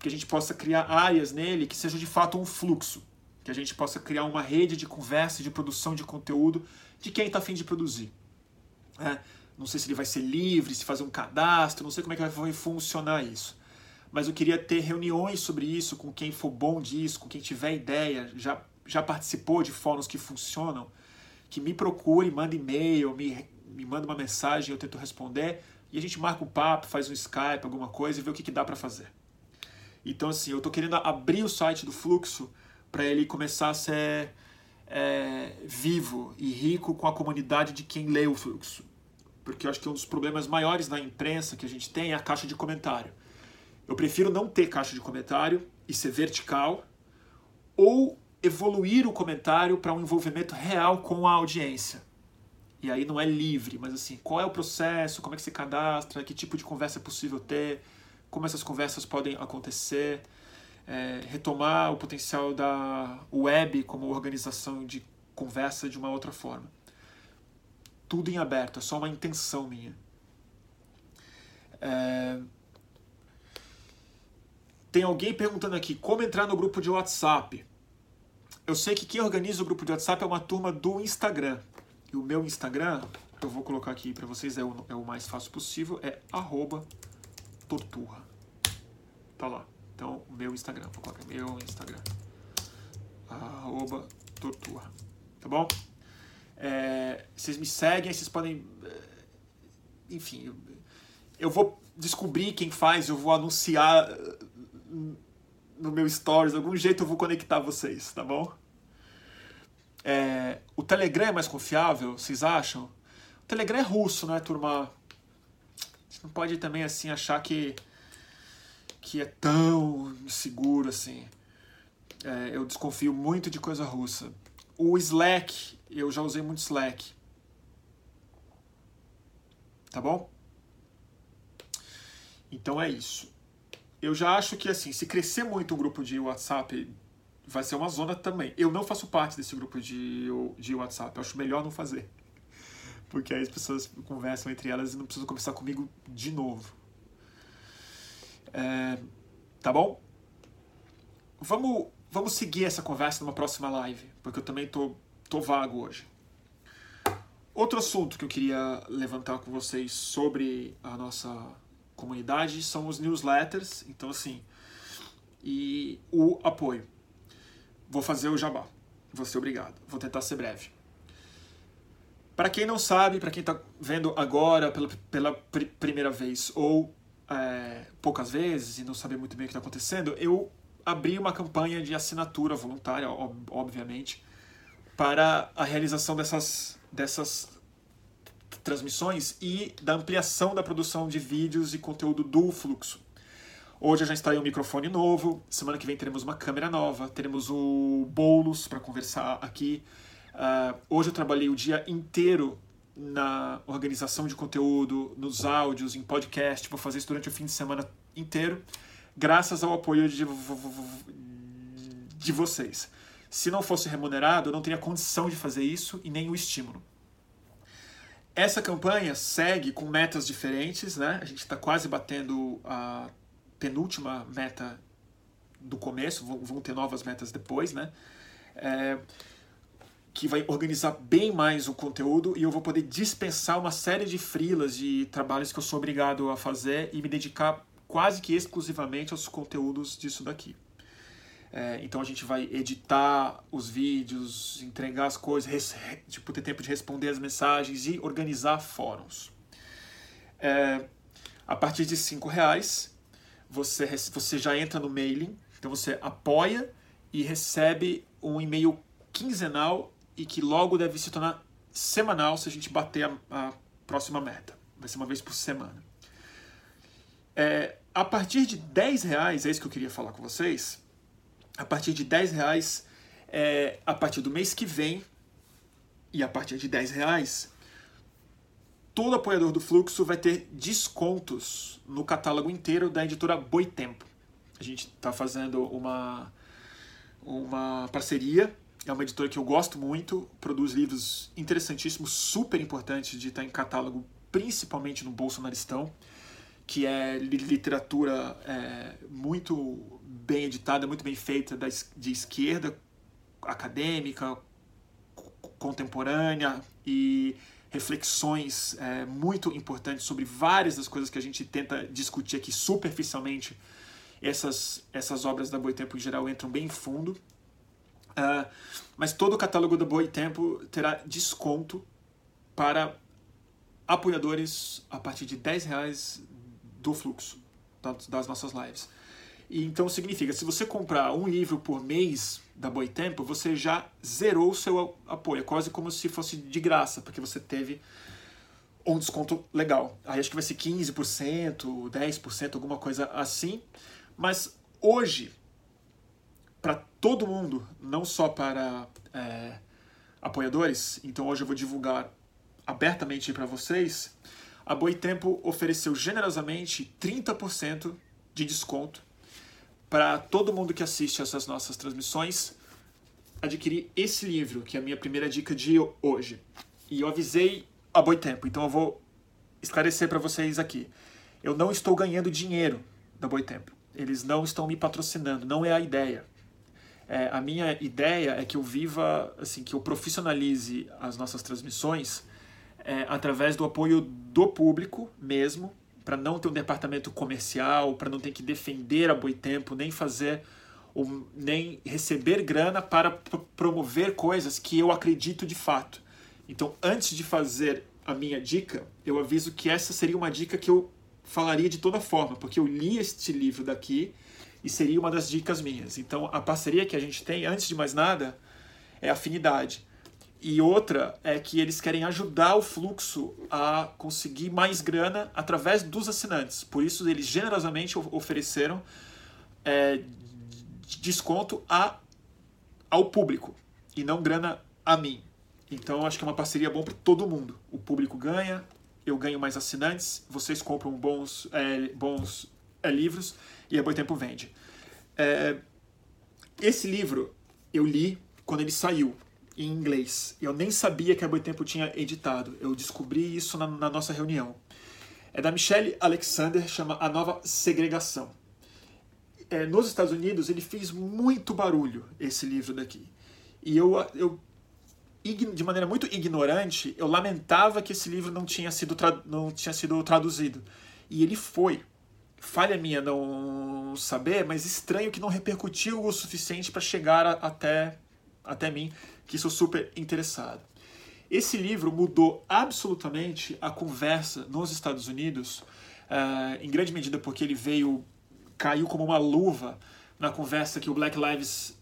que a gente possa criar áreas nele que sejam de fato um fluxo, que a gente possa criar uma rede de conversa de produção de conteúdo de quem está afim de produzir. É, não sei se ele vai ser livre, se fazer um cadastro, não sei como é que vai funcionar isso. Mas eu queria ter reuniões sobre isso com quem for bom disso, com quem tiver ideia, já, já participou de fóruns que funcionam, que me procure, manda e-mail, me, me manda uma mensagem, eu tento responder e a gente marca um papo, faz um Skype, alguma coisa e vê o que, que dá para fazer. Então, assim, eu estou querendo abrir o site do Fluxo para ele começar a ser é, vivo e rico com a comunidade de quem lê o Fluxo. Porque eu acho que um dos problemas maiores na imprensa que a gente tem é a caixa de comentário. Eu prefiro não ter caixa de comentário e ser vertical, ou evoluir o comentário para um envolvimento real com a audiência. E aí não é livre, mas assim, qual é o processo, como é que se cadastra, que tipo de conversa é possível ter, como essas conversas podem acontecer, é, retomar o potencial da web como organização de conversa de uma outra forma. Tudo em aberto, é só uma intenção minha. É... Tem alguém perguntando aqui como entrar no grupo de WhatsApp eu sei que quem organiza o grupo de WhatsApp é uma turma do Instagram. E o meu Instagram eu vou colocar aqui para vocês, é o, é o mais fácil possível, é torturra. Tá lá. Então, meu Instagram, vou colocar meu Instagram. Arroba torturra. Tá bom? É, vocês me seguem, vocês podem. É, enfim, eu, eu vou descobrir quem faz, eu vou anunciar no meu stories, de algum jeito eu vou conectar vocês, tá bom? É, o Telegram é mais confiável, vocês acham? O Telegram é russo, né, turma? Gente não pode também assim achar que que é tão seguro assim. É, eu desconfio muito de coisa russa. O Slack, eu já usei muito Slack. Tá bom? Então é isso. Eu já acho que assim, se crescer muito o grupo de WhatsApp, vai ser uma zona também. Eu não faço parte desse grupo de, de WhatsApp. Eu acho melhor não fazer. Porque aí as pessoas conversam entre elas e não precisam conversar comigo de novo. É, tá bom? Vamos, vamos seguir essa conversa numa próxima live, porque eu também tô, tô vago hoje. Outro assunto que eu queria levantar com vocês sobre a nossa comunidade são os newsletters, então assim, e o apoio. Vou fazer o jabá. Vou ser obrigado. Vou tentar ser breve. Para quem não sabe, para quem está vendo agora pela, pela pr primeira vez ou é, poucas vezes e não saber muito bem o que está acontecendo, eu abri uma campanha de assinatura voluntária, ob obviamente, para a realização dessas, dessas transmissões e da ampliação da produção de vídeos e conteúdo do Fluxo. Hoje eu já instalei um microfone novo, semana que vem teremos uma câmera nova, teremos o Boulos para conversar aqui. Uh, hoje eu trabalhei o dia inteiro na organização de conteúdo, nos áudios, em podcast. Vou fazer isso durante o fim de semana inteiro, graças ao apoio de, de vocês. Se não fosse remunerado, eu não teria condição de fazer isso e nem o estímulo. Essa campanha segue com metas diferentes, né? A gente está quase batendo a penúltima meta do começo, vão ter novas metas depois, né? É, que vai organizar bem mais o conteúdo e eu vou poder dispensar uma série de frilas de trabalhos que eu sou obrigado a fazer e me dedicar quase que exclusivamente aos conteúdos disso daqui. É, então a gente vai editar os vídeos, entregar as coisas, tipo, ter tempo de responder as mensagens e organizar fóruns. É, a partir de cinco reais você, você já entra no mailing, então você apoia e recebe um e-mail quinzenal e que logo deve se tornar semanal se a gente bater a, a próxima meta. Vai ser uma vez por semana. É, a partir de 10 reais, é isso que eu queria falar com vocês. A partir de 10 reais, é, a partir do mês que vem, e a partir de 10 reais, todo apoiador do Fluxo vai ter descontos no catálogo inteiro da editora Boitempo. A gente está fazendo uma, uma parceria é uma editora que eu gosto muito, produz livros interessantíssimos, super importantes de estar em catálogo, principalmente no Bolsonaristão, que é literatura é, muito bem editada, muito bem feita de esquerda, acadêmica, contemporânea e reflexões é, muito importantes sobre várias das coisas que a gente tenta discutir aqui superficialmente. Essas, essas obras da Boitempo em geral entram bem fundo Uh, mas todo o catálogo do Boi Tempo terá desconto para apoiadores a partir de 10 reais do fluxo das nossas lives. E então significa, se você comprar um livro por mês da Boi Tempo, você já zerou o seu apoio. É quase como se fosse de graça, porque você teve um desconto legal. Aí acho que vai ser 15%, 10%, alguma coisa assim. Mas hoje, para todo mundo, não só para é, apoiadores. Então hoje eu vou divulgar abertamente para vocês. A Boitempo ofereceu generosamente 30% de desconto para todo mundo que assiste essas nossas transmissões adquirir esse livro, que é a minha primeira dica de hoje. E eu avisei a Boitempo, então eu vou esclarecer para vocês aqui. Eu não estou ganhando dinheiro da Boitempo. Eles não estão me patrocinando, não é a ideia. É, a minha ideia é que eu viva, assim, que eu profissionalize as nossas transmissões é, através do apoio do público mesmo, para não ter um departamento comercial, para não ter que defender a Boitempo, nem fazer ou nem receber grana para promover coisas que eu acredito de fato. Então, antes de fazer a minha dica, eu aviso que essa seria uma dica que eu falaria de toda forma, porque eu li este livro daqui e seria uma das dicas minhas. Então, a parceria que a gente tem, antes de mais nada, é afinidade. E outra é que eles querem ajudar o fluxo a conseguir mais grana através dos assinantes. Por isso, eles generosamente ofereceram é, desconto a, ao público e não grana a mim. Então acho que é uma parceria bom para todo mundo. O público ganha, eu ganho mais assinantes, vocês compram bons, é, bons é, livros e a Boitempo vende. É, esse livro eu li quando ele saiu em inglês. Eu nem sabia que a Boitempo tinha editado. Eu descobri isso na, na nossa reunião. É da Michelle Alexander, chama A Nova Segregação é, nos Estados Unidos ele fez muito barulho, esse livro daqui. E eu, eu de maneira muito ignorante, eu lamentava que esse livro não tinha sido, não tinha sido traduzido. E ele foi. Falha minha não saber, mas estranho que não repercutiu o suficiente para chegar a, até, até mim, que sou super interessado. Esse livro mudou absolutamente a conversa nos Estados Unidos, uh, em grande medida porque ele veio caiu como uma luva na conversa que o Black Lives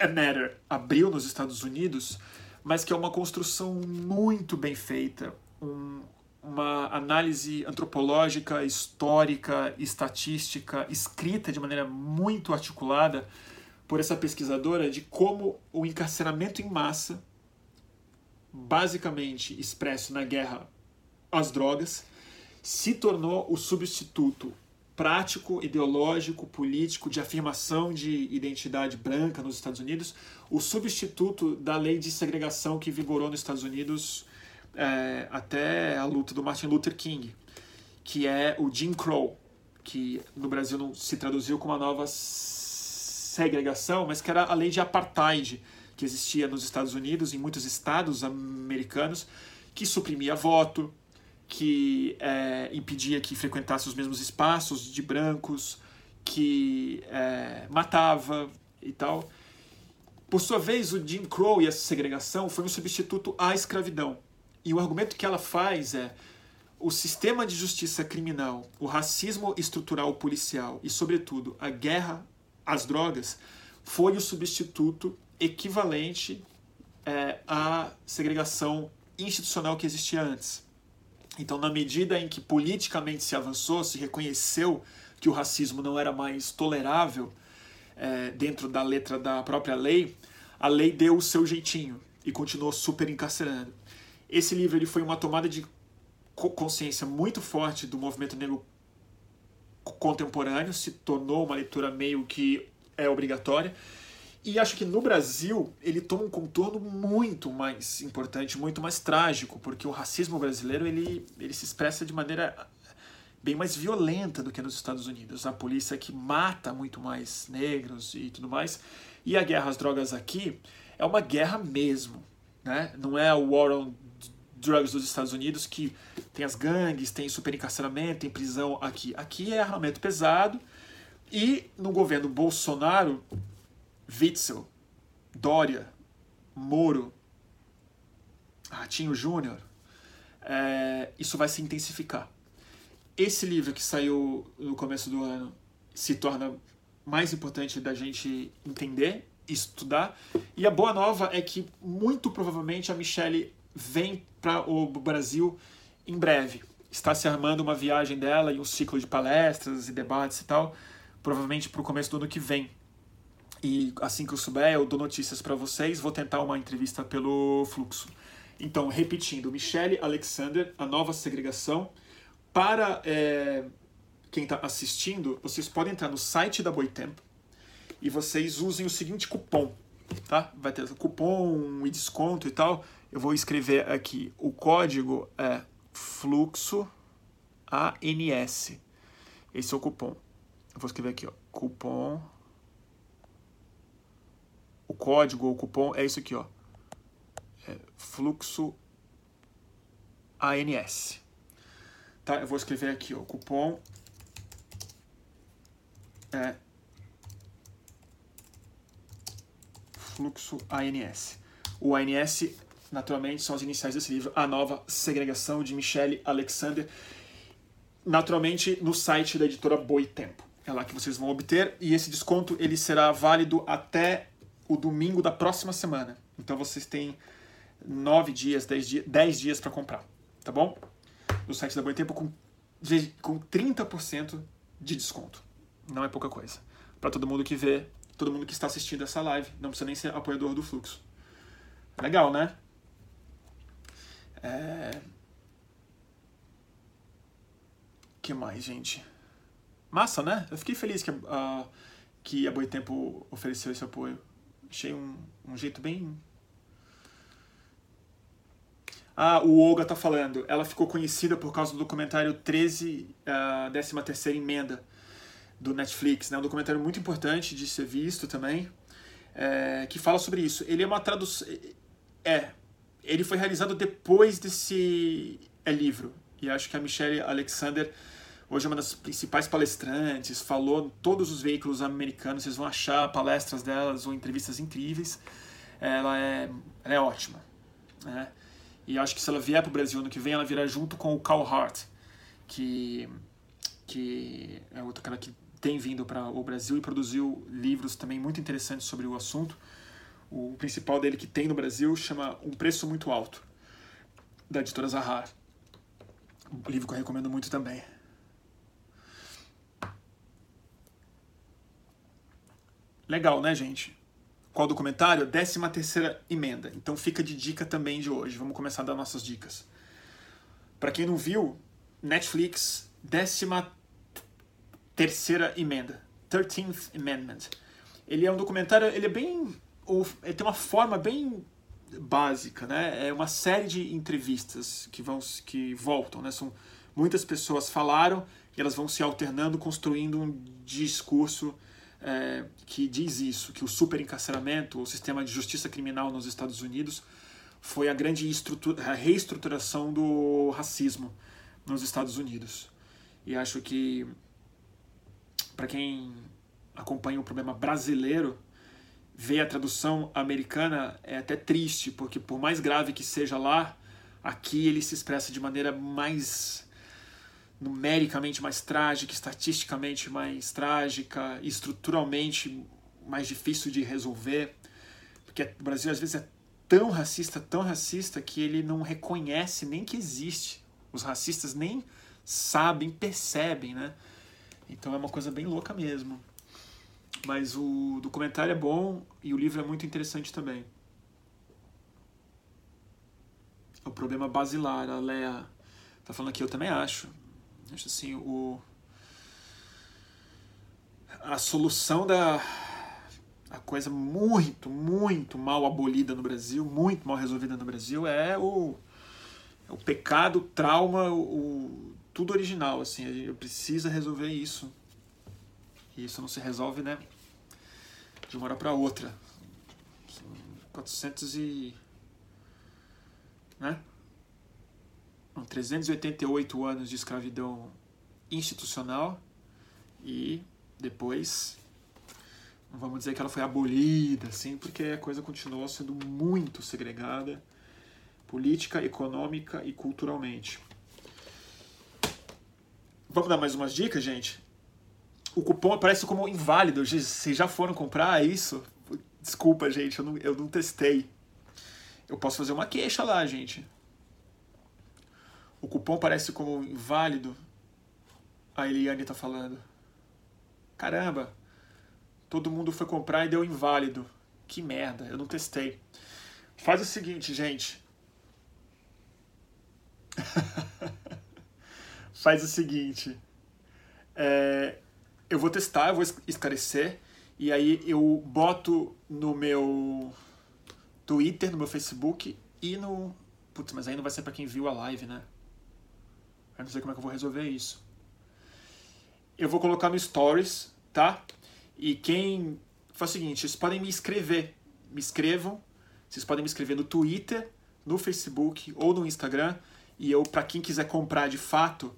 Matter abriu nos Estados Unidos, mas que é uma construção muito bem feita, um, uma análise antropológica, histórica, estatística, escrita de maneira muito articulada por essa pesquisadora de como o encarceramento em massa, basicamente expresso na guerra às drogas, se tornou o substituto prático, ideológico, político de afirmação de identidade branca nos Estados Unidos, o substituto da lei de segregação que vigorou nos Estados Unidos é, até a luta do Martin Luther King, que é o Jim Crow, que no Brasil não se traduziu como a nova segregação, mas que era a lei de apartheid que existia nos Estados Unidos, em muitos estados americanos, que suprimia voto, que é, impedia que frequentasse os mesmos espaços de brancos, que é, matava e tal. Por sua vez, o Jim Crow e essa segregação foi um substituto à escravidão. E o argumento que ela faz é o sistema de justiça criminal, o racismo estrutural policial e, sobretudo, a guerra às drogas foi o substituto equivalente é, à segregação institucional que existia antes. Então, na medida em que politicamente se avançou, se reconheceu que o racismo não era mais tolerável é, dentro da letra da própria lei, a lei deu o seu jeitinho e continuou super encarcerando. Esse livro ele foi uma tomada de consciência muito forte do movimento negro contemporâneo, se tornou uma leitura meio que é obrigatória. E acho que no Brasil ele toma um contorno muito mais importante, muito mais trágico, porque o racismo brasileiro ele, ele se expressa de maneira bem mais violenta do que nos Estados Unidos. A polícia que mata muito mais negros e tudo mais. E a guerra às drogas aqui é uma guerra mesmo. Né? Não é o War on Drugs dos Estados Unidos que tem as gangues, tem superencarceramento, tem prisão aqui. Aqui é armamento pesado. E no governo Bolsonaro Witzel, Dória, Moro, Ratinho Júnior, é, isso vai se intensificar. Esse livro que saiu no começo do ano se torna mais importante da gente entender, estudar. E a boa nova é que muito provavelmente a Michelle vem para o Brasil em breve. Está se armando uma viagem dela e um ciclo de palestras e debates e tal, provavelmente para o começo do ano que vem. E assim que eu souber, eu dou notícias para vocês. Vou tentar uma entrevista pelo fluxo. Então, repetindo, Michelle Alexander, A Nova Segregação. Para é, quem está assistindo, vocês podem entrar no site da Boitempo e vocês usem o seguinte cupom, tá? Vai ter cupom e desconto e tal. Eu vou escrever aqui. O código é fluxo ANS. Esse é o cupom. Eu vou escrever aqui, ó. Cupom o código ou cupom é isso aqui, ó. É fluxo ANS. Tá, eu vou escrever aqui, o cupom é fluxo ANS. O ANS, naturalmente, são as iniciais desse livro, A Nova Segregação, de Michelle Alexander, naturalmente no site da editora Boitempo. É lá que vocês vão obter, e esse desconto ele será válido até o domingo da próxima semana. Então vocês têm nove dias, dez dias, dez dias para comprar, tá bom? No site da Boitempo com, com 30% de desconto. Não é pouca coisa. Para todo mundo que vê todo mundo que está assistindo essa live. Não precisa nem ser apoiador do fluxo. Legal, né? É... que mais, gente? Massa, né? Eu fiquei feliz que a, que a Boitempo ofereceu esse apoio. Achei um, um jeito bem... Ah, o Olga tá falando. Ela ficou conhecida por causa do documentário 13, a 13 terceira emenda do Netflix, né? Um documentário muito importante de ser visto também, é, que fala sobre isso. Ele é uma tradução... É, ele foi realizado depois desse é, livro. E acho que a Michelle Alexander hoje é uma das principais palestrantes, falou em todos os veículos americanos, vocês vão achar palestras delas ou entrevistas incríveis. Ela é, ela é ótima. Né? E acho que se ela vier para o Brasil ano que vem, ela virá junto com o Carl Hart, que, que é outro cara que tem vindo para o Brasil e produziu livros também muito interessantes sobre o assunto. O principal dele que tem no Brasil chama Um Preço Muito Alto, da editora Zahar. Um livro que eu recomendo muito também. Legal, né, gente? Qual documentário? 13 terceira emenda. Então fica de dica também de hoje. Vamos começar a dar nossas dicas. Para quem não viu, Netflix, 13 terceira emenda, 13th Amendment. Ele é um documentário, ele é bem, ele tem uma forma bem básica, né? É uma série de entrevistas que vão, que voltam, né? São muitas pessoas falaram e elas vão se alternando, construindo um discurso é, que diz isso, que o superencarceramento, o sistema de justiça criminal nos Estados Unidos foi a grande a reestruturação do racismo nos Estados Unidos. E acho que para quem acompanha o problema brasileiro, ver a tradução americana é até triste, porque por mais grave que seja lá, aqui ele se expressa de maneira mais numericamente mais trágica, estatisticamente mais trágica, estruturalmente mais difícil de resolver, porque o Brasil às vezes é tão racista, tão racista que ele não reconhece nem que existe. Os racistas nem sabem, percebem, né? Então é uma coisa bem louca mesmo. Mas o documentário é bom e o livro é muito interessante também. O problema basilar, a Lea tá falando aqui, eu também acho. Acho assim, o a solução da a coisa muito, muito mal abolida no Brasil, muito mal resolvida no Brasil é o, é o pecado, o trauma, o, tudo original, assim, gente precisa resolver isso. E isso não se resolve, né, de uma hora para outra. 400 e... né? 388 anos de escravidão institucional e depois não vamos dizer que ela foi abolida, assim, porque a coisa continuou sendo muito segregada política, econômica e culturalmente. Vamos dar mais umas dicas, gente? O cupom aparece como inválido. Vocês já foram comprar isso? Desculpa, gente, eu não, eu não testei. Eu posso fazer uma queixa lá, gente. O cupom aparece como inválido. A Eliane tá falando. Caramba, todo mundo foi comprar e deu inválido. Que merda, eu não testei. Faz o seguinte, gente. faz o seguinte. É, eu vou testar, eu vou esclarecer. E aí eu boto no meu Twitter, no meu Facebook e no. Putz, mas aí não vai ser para quem viu a live, né? Eu não sei como é que eu vou resolver isso. Eu vou colocar no Stories, tá? E quem. Faz o seguinte, vocês podem me escrever. Me escrevam. Vocês podem me escrever no Twitter, no Facebook ou no Instagram E eu, para quem quiser comprar de fato,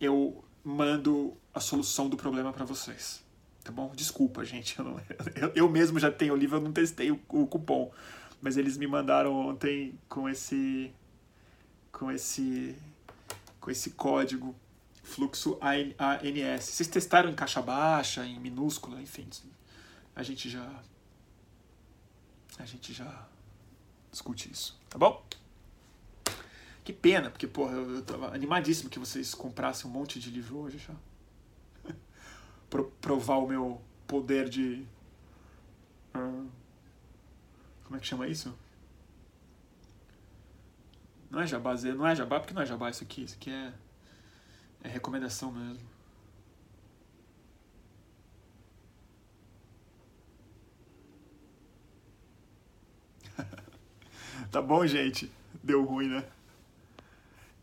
eu mando a solução do problema para vocês. Tá bom? Desculpa, gente. Eu, não, eu, eu, mesmo já tenho o livro, eu não testei o, o cupom. Mas eles me mandaram ontem com esse. com esse. com esse código fluxo ANS. Vocês testaram em caixa baixa, em minúscula, enfim. A gente já. A gente já discute isso, tá bom? Que pena, porque, porra, eu, eu tava animadíssimo que vocês comprassem um monte de livro hoje já. Provar o meu poder de. Uh, como é que chama isso? Não é jabá, não é jabá porque não é jabá isso aqui. Isso aqui é, é recomendação mesmo. tá bom, gente? Deu ruim, né?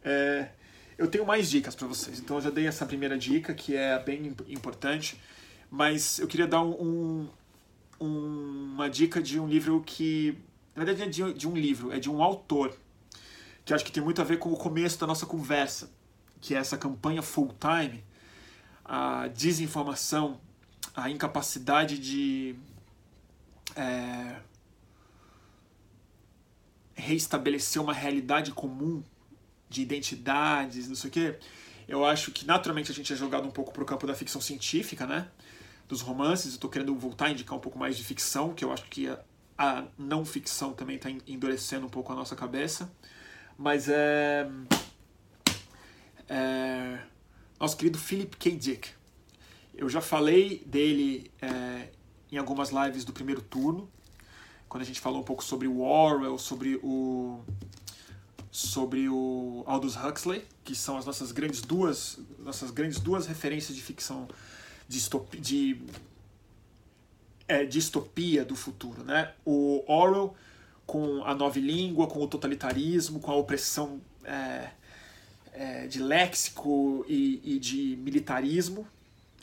É, eu tenho mais dicas para vocês. Então eu já dei essa primeira dica, que é bem importante, mas eu queria dar um, um, uma dica de um livro que. Na verdade, é de, de um livro, é de um autor, que acho que tem muito a ver com o começo da nossa conversa, que é essa campanha full time, a desinformação, a incapacidade de. É, reestabelecer uma realidade comum de identidades, não sei o quê, eu acho que naturalmente a gente é jogado um pouco para o campo da ficção científica, né? Dos romances. Eu tô querendo voltar a indicar um pouco mais de ficção, que eu acho que a, a não ficção também está endurecendo um pouco a nossa cabeça. Mas é. é nosso querido Philip K. Dick. Eu já falei dele é, em algumas lives do primeiro turno, quando a gente falou um pouco sobre o Orwell, sobre o sobre o Aldous Huxley, que são as nossas grandes duas, nossas grandes duas referências de ficção distopia, de é, distopia do futuro, né? O Orwell com a nova língua, com o totalitarismo, com a opressão é, é, de léxico e, e, de militarismo,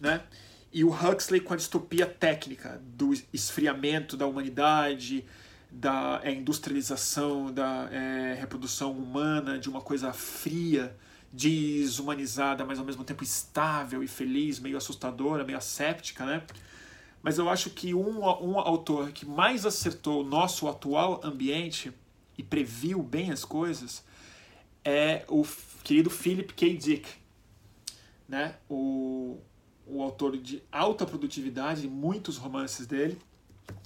né? E o Huxley com a distopia técnica do esfriamento da humanidade, da é, industrialização, da é, reprodução humana, de uma coisa fria, desumanizada, mas ao mesmo tempo estável e feliz, meio assustadora, meio asséptica, né? Mas eu acho que um, um autor que mais acertou o nosso atual ambiente e previu bem as coisas é o querido Philip K. Dick, né? o, o autor de alta produtividade, muitos romances dele,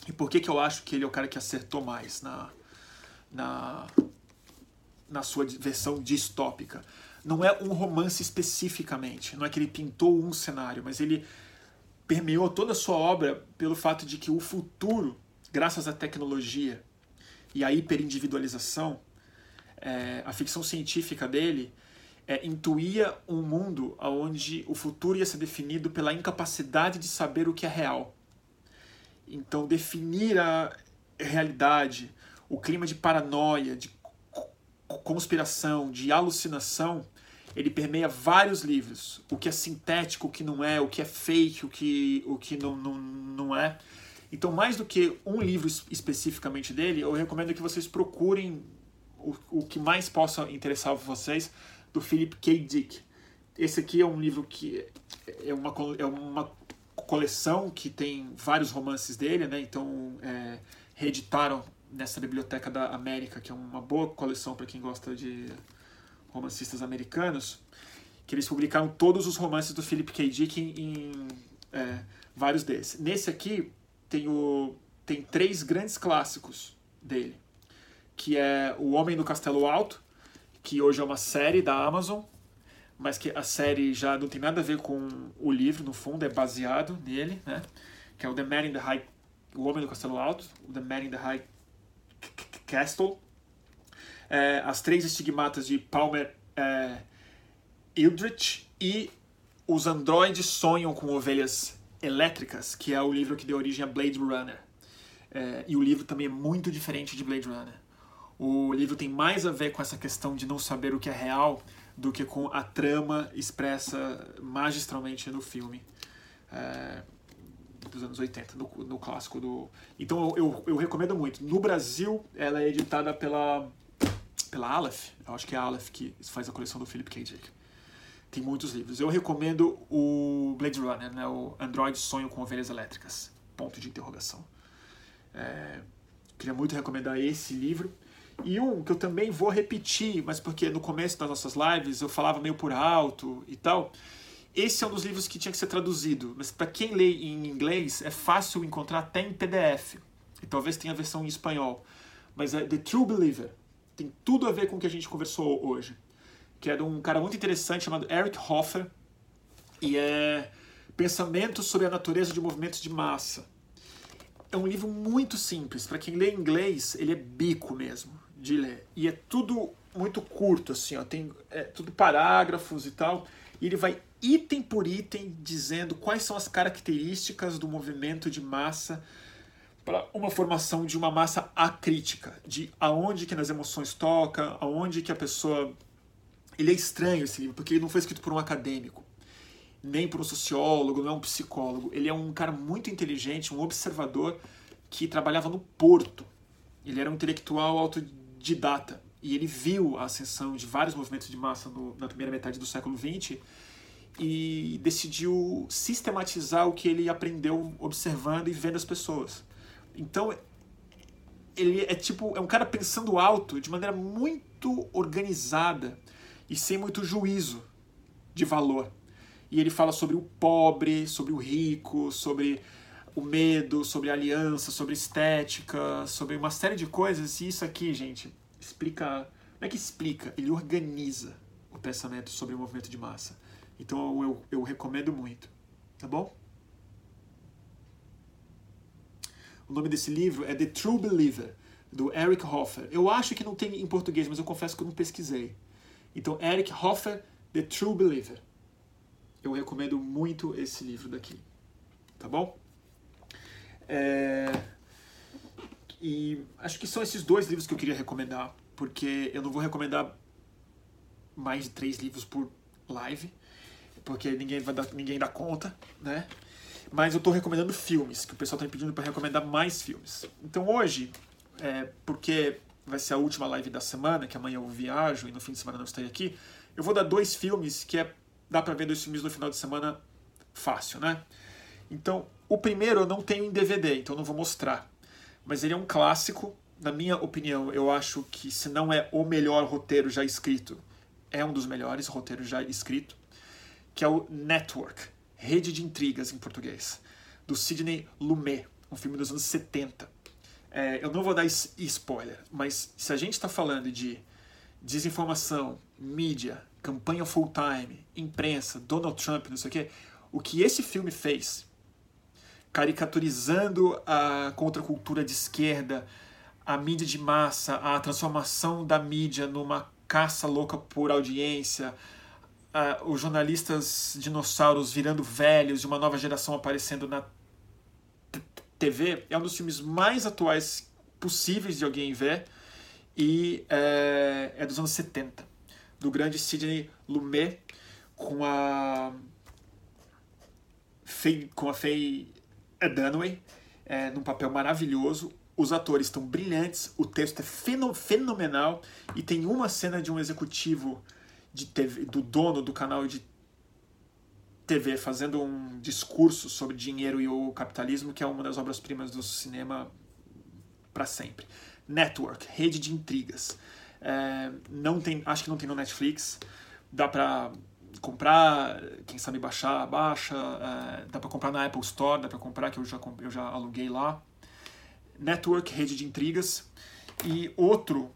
e por que, que eu acho que ele é o cara que acertou mais na, na, na sua versão distópica? Não é um romance especificamente, não é que ele pintou um cenário, mas ele permeou toda a sua obra pelo fato de que o futuro, graças à tecnologia e à hiperindividualização, é, a ficção científica dele é, intuía um mundo onde o futuro ia ser definido pela incapacidade de saber o que é real. Então, definir a realidade, o clima de paranoia, de conspiração, de alucinação, ele permeia vários livros. O que é sintético, o que não é, o que é fake, o que, o que não, não, não é. Então, mais do que um livro especificamente dele, eu recomendo que vocês procurem o, o que mais possa interessar vocês do Philip K. Dick. Esse aqui é um livro que é uma, é uma coleção que tem vários romances dele, né? Então é, reeditaram nessa biblioteca da América, que é uma boa coleção para quem gosta de romancistas americanos, que eles publicaram todos os romances do Philip K. Dick em, em é, vários desses. Nesse aqui tem, o, tem três grandes clássicos dele, que é O Homem no Castelo Alto, que hoje é uma série da Amazon, mas que a série já não tem nada a ver com o livro, no fundo, é baseado nele, né? Que é o The Man in the High... O Homem do Castelo Alto, o The Man in the High Castle. É, as Três Estigmatas de Palmer é, Eldritch e Os Androides Sonham com Ovelhas Elétricas, que é o livro que deu origem a Blade Runner. É, e o livro também é muito diferente de Blade Runner. O livro tem mais a ver com essa questão de não saber o que é real do que com a trama expressa magistralmente no filme é, dos anos 80, no, no, clássico do. Então eu, eu, eu, recomendo muito. No Brasil, ela é editada pela pela Aleph, eu acho que é a Aleph que faz a coleção do Philip K. Dick. Tem muitos livros. Eu recomendo o Blade Runner, né, o Android Sonho com Ovelhas Elétricas. Ponto de interrogação. É, queria muito recomendar esse livro. E um que eu também vou repetir, mas porque no começo das nossas lives eu falava meio por alto e tal. Esse é um dos livros que tinha que ser traduzido, mas para quem lê em inglês é fácil encontrar até em PDF. E talvez tenha a versão em espanhol. Mas é The True Believer. Tem tudo a ver com o que a gente conversou hoje. Que é de um cara muito interessante chamado Eric Hoffer. E é Pensamentos sobre a Natureza de Movimentos de Massa. É um livro muito simples. Para quem lê inglês, ele é bico mesmo de ler. E é tudo muito curto, assim, ó. Tem é, tudo parágrafos e tal. E ele vai item por item dizendo quais são as características do movimento de massa para uma formação de uma massa acrítica, de aonde que nas emoções toca, aonde que a pessoa ele é estranho esse livro, porque ele não foi escrito por um acadêmico, nem por um sociólogo, não é um psicólogo. Ele é um cara muito inteligente, um observador que trabalhava no porto. Ele era um intelectual autodidata e ele viu a ascensão de vários movimentos de massa no, na primeira metade do século XX e decidiu sistematizar o que ele aprendeu observando e vendo as pessoas. Então, ele é tipo, é um cara pensando alto de maneira muito organizada e sem muito juízo de valor. E ele fala sobre o pobre, sobre o rico, sobre o medo, sobre aliança, sobre estética, sobre uma série de coisas. E isso aqui, gente, explica. Não é que explica, ele organiza o pensamento sobre o movimento de massa. Então eu, eu recomendo muito. Tá bom? O nome desse livro é The True Believer, do Eric Hoffer. Eu acho que não tem em português, mas eu confesso que eu não pesquisei. Então, Eric Hoffer, The True Believer. Eu recomendo muito esse livro daqui. Tá bom? É... E acho que são esses dois livros que eu queria recomendar, porque eu não vou recomendar mais de três livros por live, porque ninguém vai dar, ninguém dá conta, né? mas eu estou recomendando filmes, que o pessoal está me pedindo para recomendar mais filmes. Então hoje, é, porque vai ser a última live da semana, que amanhã eu viajo e no fim de semana não estarei aqui, eu vou dar dois filmes que é, dá para ver dois filmes no final de semana fácil, né? Então, o primeiro eu não tenho em DVD, então não vou mostrar. Mas ele é um clássico, na minha opinião, eu acho que se não é o melhor roteiro já escrito, é um dos melhores roteiros já escrito, que é o Network Rede de Intrigas em português, do Sidney Lumet, um filme dos anos 70. É, eu não vou dar spoiler, mas se a gente está falando de desinformação, mídia, campanha full-time, imprensa, Donald Trump, não sei o quê, o que esse filme fez, caricaturizando a contracultura de esquerda, a mídia de massa, a transformação da mídia numa caça louca por audiência, uh, os jornalistas dinossauros virando velhos e uma nova geração aparecendo na TV, é um dos filmes mais atuais possíveis de alguém ver e é, é dos anos 70, do grande Sidney Lumet com a Faye, com a Faye Dunaway é, num papel maravilhoso. Os atores estão brilhantes, o texto é fenomenal e tem uma cena de um executivo de TV, do dono do canal de TV fazendo um discurso sobre dinheiro e o capitalismo, que é uma das obras-primas do cinema para sempre. Network, rede de intrigas. É, não tem, acho que não tem no Netflix. Dá para comprar, quem sabe baixar, baixa. É, dá para comprar na Apple Store, dá para comprar que eu já eu já aluguei lá. Network, rede de intrigas. E outro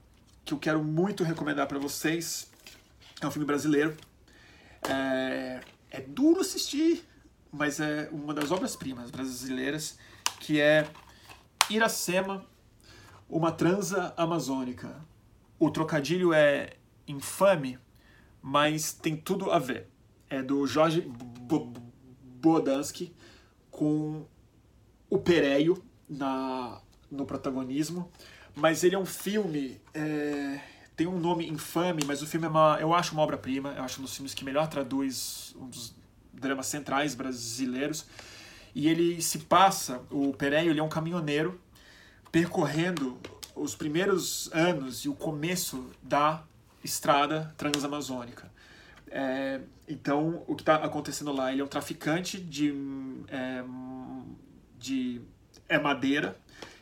que eu quero muito recomendar para vocês é um filme brasileiro. É, é duro assistir, mas é uma das obras-primas brasileiras, que é Iracema, uma transa amazônica. O trocadilho é infame, mas tem tudo a ver. É do Jorge Bodansky com o Pereio na, no protagonismo. Mas ele é um filme. É, tem um nome infame, mas o filme é uma, eu acho uma obra-prima, eu acho um dos filmes que melhor traduz um dos dramas centrais brasileiros. E ele se passa, o Pereio, ele é um caminhoneiro percorrendo os primeiros anos e o começo da estrada transamazônica. É, então, o que está acontecendo lá? Ele é um traficante de, é, de é madeira,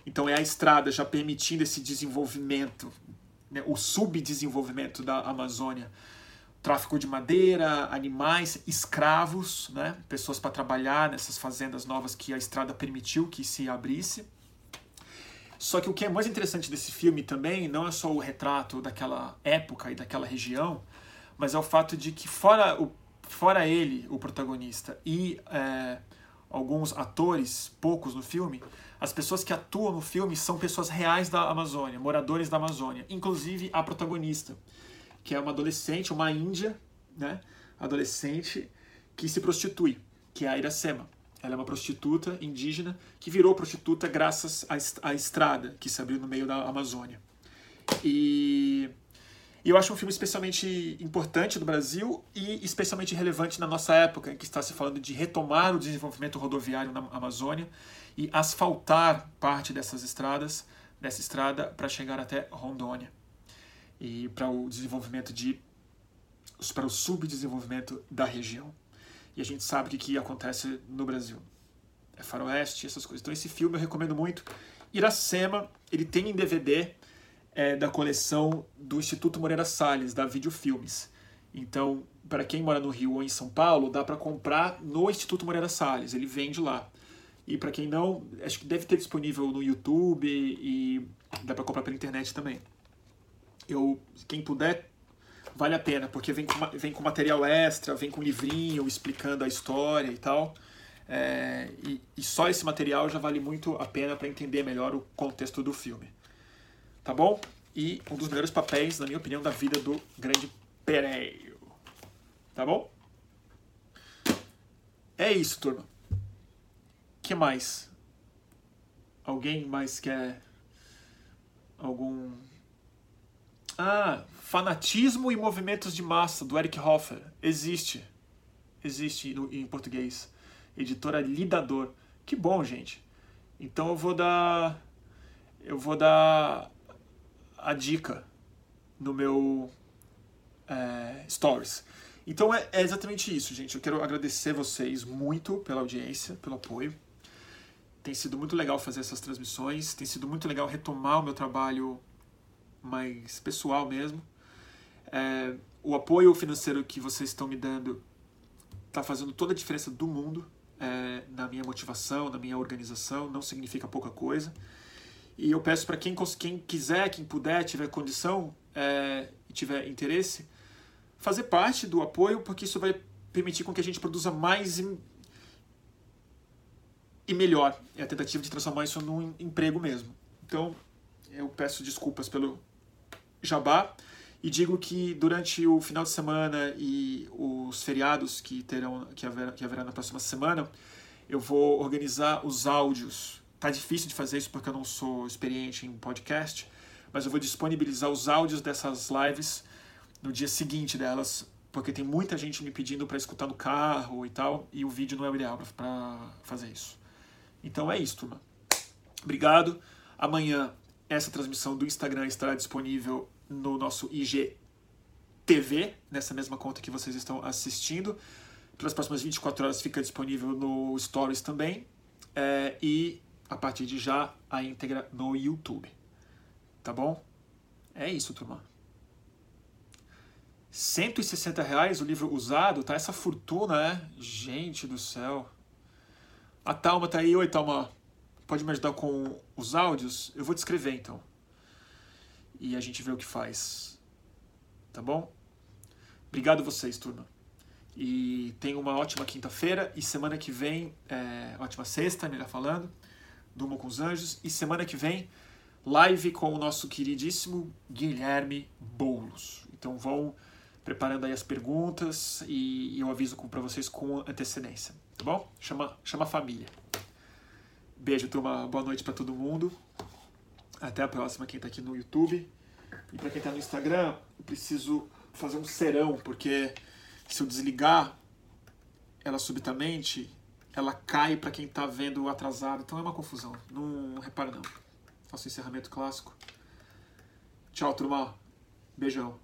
então é a estrada já permitindo esse desenvolvimento, né, o subdesenvolvimento da Amazônia. Tráfico de madeira, animais, escravos, né, pessoas para trabalhar nessas fazendas novas que a estrada permitiu que se abrisse. Só que o que é mais interessante desse filme também não é só o retrato daquela época e daquela região, mas é o fato de que fora, o, fora ele, o protagonista, e é, alguns atores, poucos no filme, as pessoas que atuam no filme são pessoas reais da Amazônia, moradores da Amazônia, inclusive a protagonista, que é uma adolescente, uma índia, né, adolescente que se prostitui, que é a Iracema. Ela é uma prostituta indígena que virou prostituta graças à estrada que se abriu no meio da Amazônia. E eu acho um filme especialmente importante do Brasil e especialmente relevante na nossa época, em que está se falando de retomar o desenvolvimento rodoviário na Amazônia e asfaltar parte dessas estradas, dessa estrada, para chegar até Rondônia. E para o desenvolvimento de. para o subdesenvolvimento da região. E a gente sabe o que acontece no Brasil. É faroeste, essas coisas. Então esse filme eu recomendo muito. Iracema, ele tem em DVD é, da coleção do Instituto Moreira Salles, da Videofilmes. Então, para quem mora no Rio ou em São Paulo, dá para comprar no Instituto Moreira Salles, ele vende lá. E para quem não, acho que deve ter disponível no YouTube e dá para comprar pela internet também. Eu, quem puder, vale a pena, porque vem com, vem com material extra, vem com livrinho explicando a história e tal. É, e, e só esse material já vale muito a pena para entender melhor o contexto do filme tá bom? E um dos melhores papéis, na minha opinião, da vida do grande Pereio. Tá bom? É isso, turma. que mais? Alguém mais quer algum ah, fanatismo e movimentos de massa do Eric Hoffer existe, existe em português. Editora Lidador. Que bom, gente. Então eu vou dar, eu vou dar a dica no meu é, stories. Então é, é, exatamente isso, gente. Eu quero agradecer vocês muito pela audiência, pelo apoio. Tem sido muito legal fazer essas transmissões, tem sido muito legal retomar o meu trabalho mais pessoal mesmo. É, o apoio financeiro que vocês estão me dando está fazendo toda a diferença do mundo é, na minha motivação, na minha organização. Não significa pouca coisa. E eu peço para quem, quem quiser, quem puder, tiver condição é, e tiver interesse, fazer parte do apoio, porque isso vai permitir com que a gente produza mais e, e melhor. É a tentativa de transformar isso num emprego mesmo. Então, eu peço desculpas pelo jabá e digo que durante o final de semana e os feriados que terão que haverá, que haverá na próxima semana, eu vou organizar os áudios Tá difícil de fazer isso porque eu não sou experiente em podcast, mas eu vou disponibilizar os áudios dessas lives no dia seguinte delas, porque tem muita gente me pedindo para escutar no carro e tal, e o vídeo não é o ideal para fazer isso. Então é isso, turma. Obrigado. Amanhã essa transmissão do Instagram estará disponível no nosso IGTV, nessa mesma conta que vocês estão assistindo. Pelas próximas 24 horas fica disponível no Stories também. É, e a partir de já a íntegra no YouTube. Tá bom? É isso, turma. 160 reais o livro usado, tá? Essa fortuna, é? Gente do céu. A Talma tá aí. Oi, Talma. Pode me ajudar com os áudios? Eu vou descrever então. E a gente vê o que faz. Tá bom? Obrigado vocês, turma. E tenha uma ótima quinta-feira e semana que vem, é, ótima sexta, melhor falando. Durma com os Anjos. E semana que vem, live com o nosso queridíssimo Guilherme Boulos. Então vão preparando aí as perguntas e, eu aviso para vocês com antecedência, tá bom? Chama, chama a família. Beijo, turma. Boa noite para todo mundo. Até a próxima, quem está aqui no YouTube. E para quem está no Instagram, eu preciso fazer um serão, porque se eu desligar ela subitamente, ela cai para quem está vendo atrasado. Então é uma confusão. Não repara não. Faço encerramento clássico. Tchau, turma. Beijão.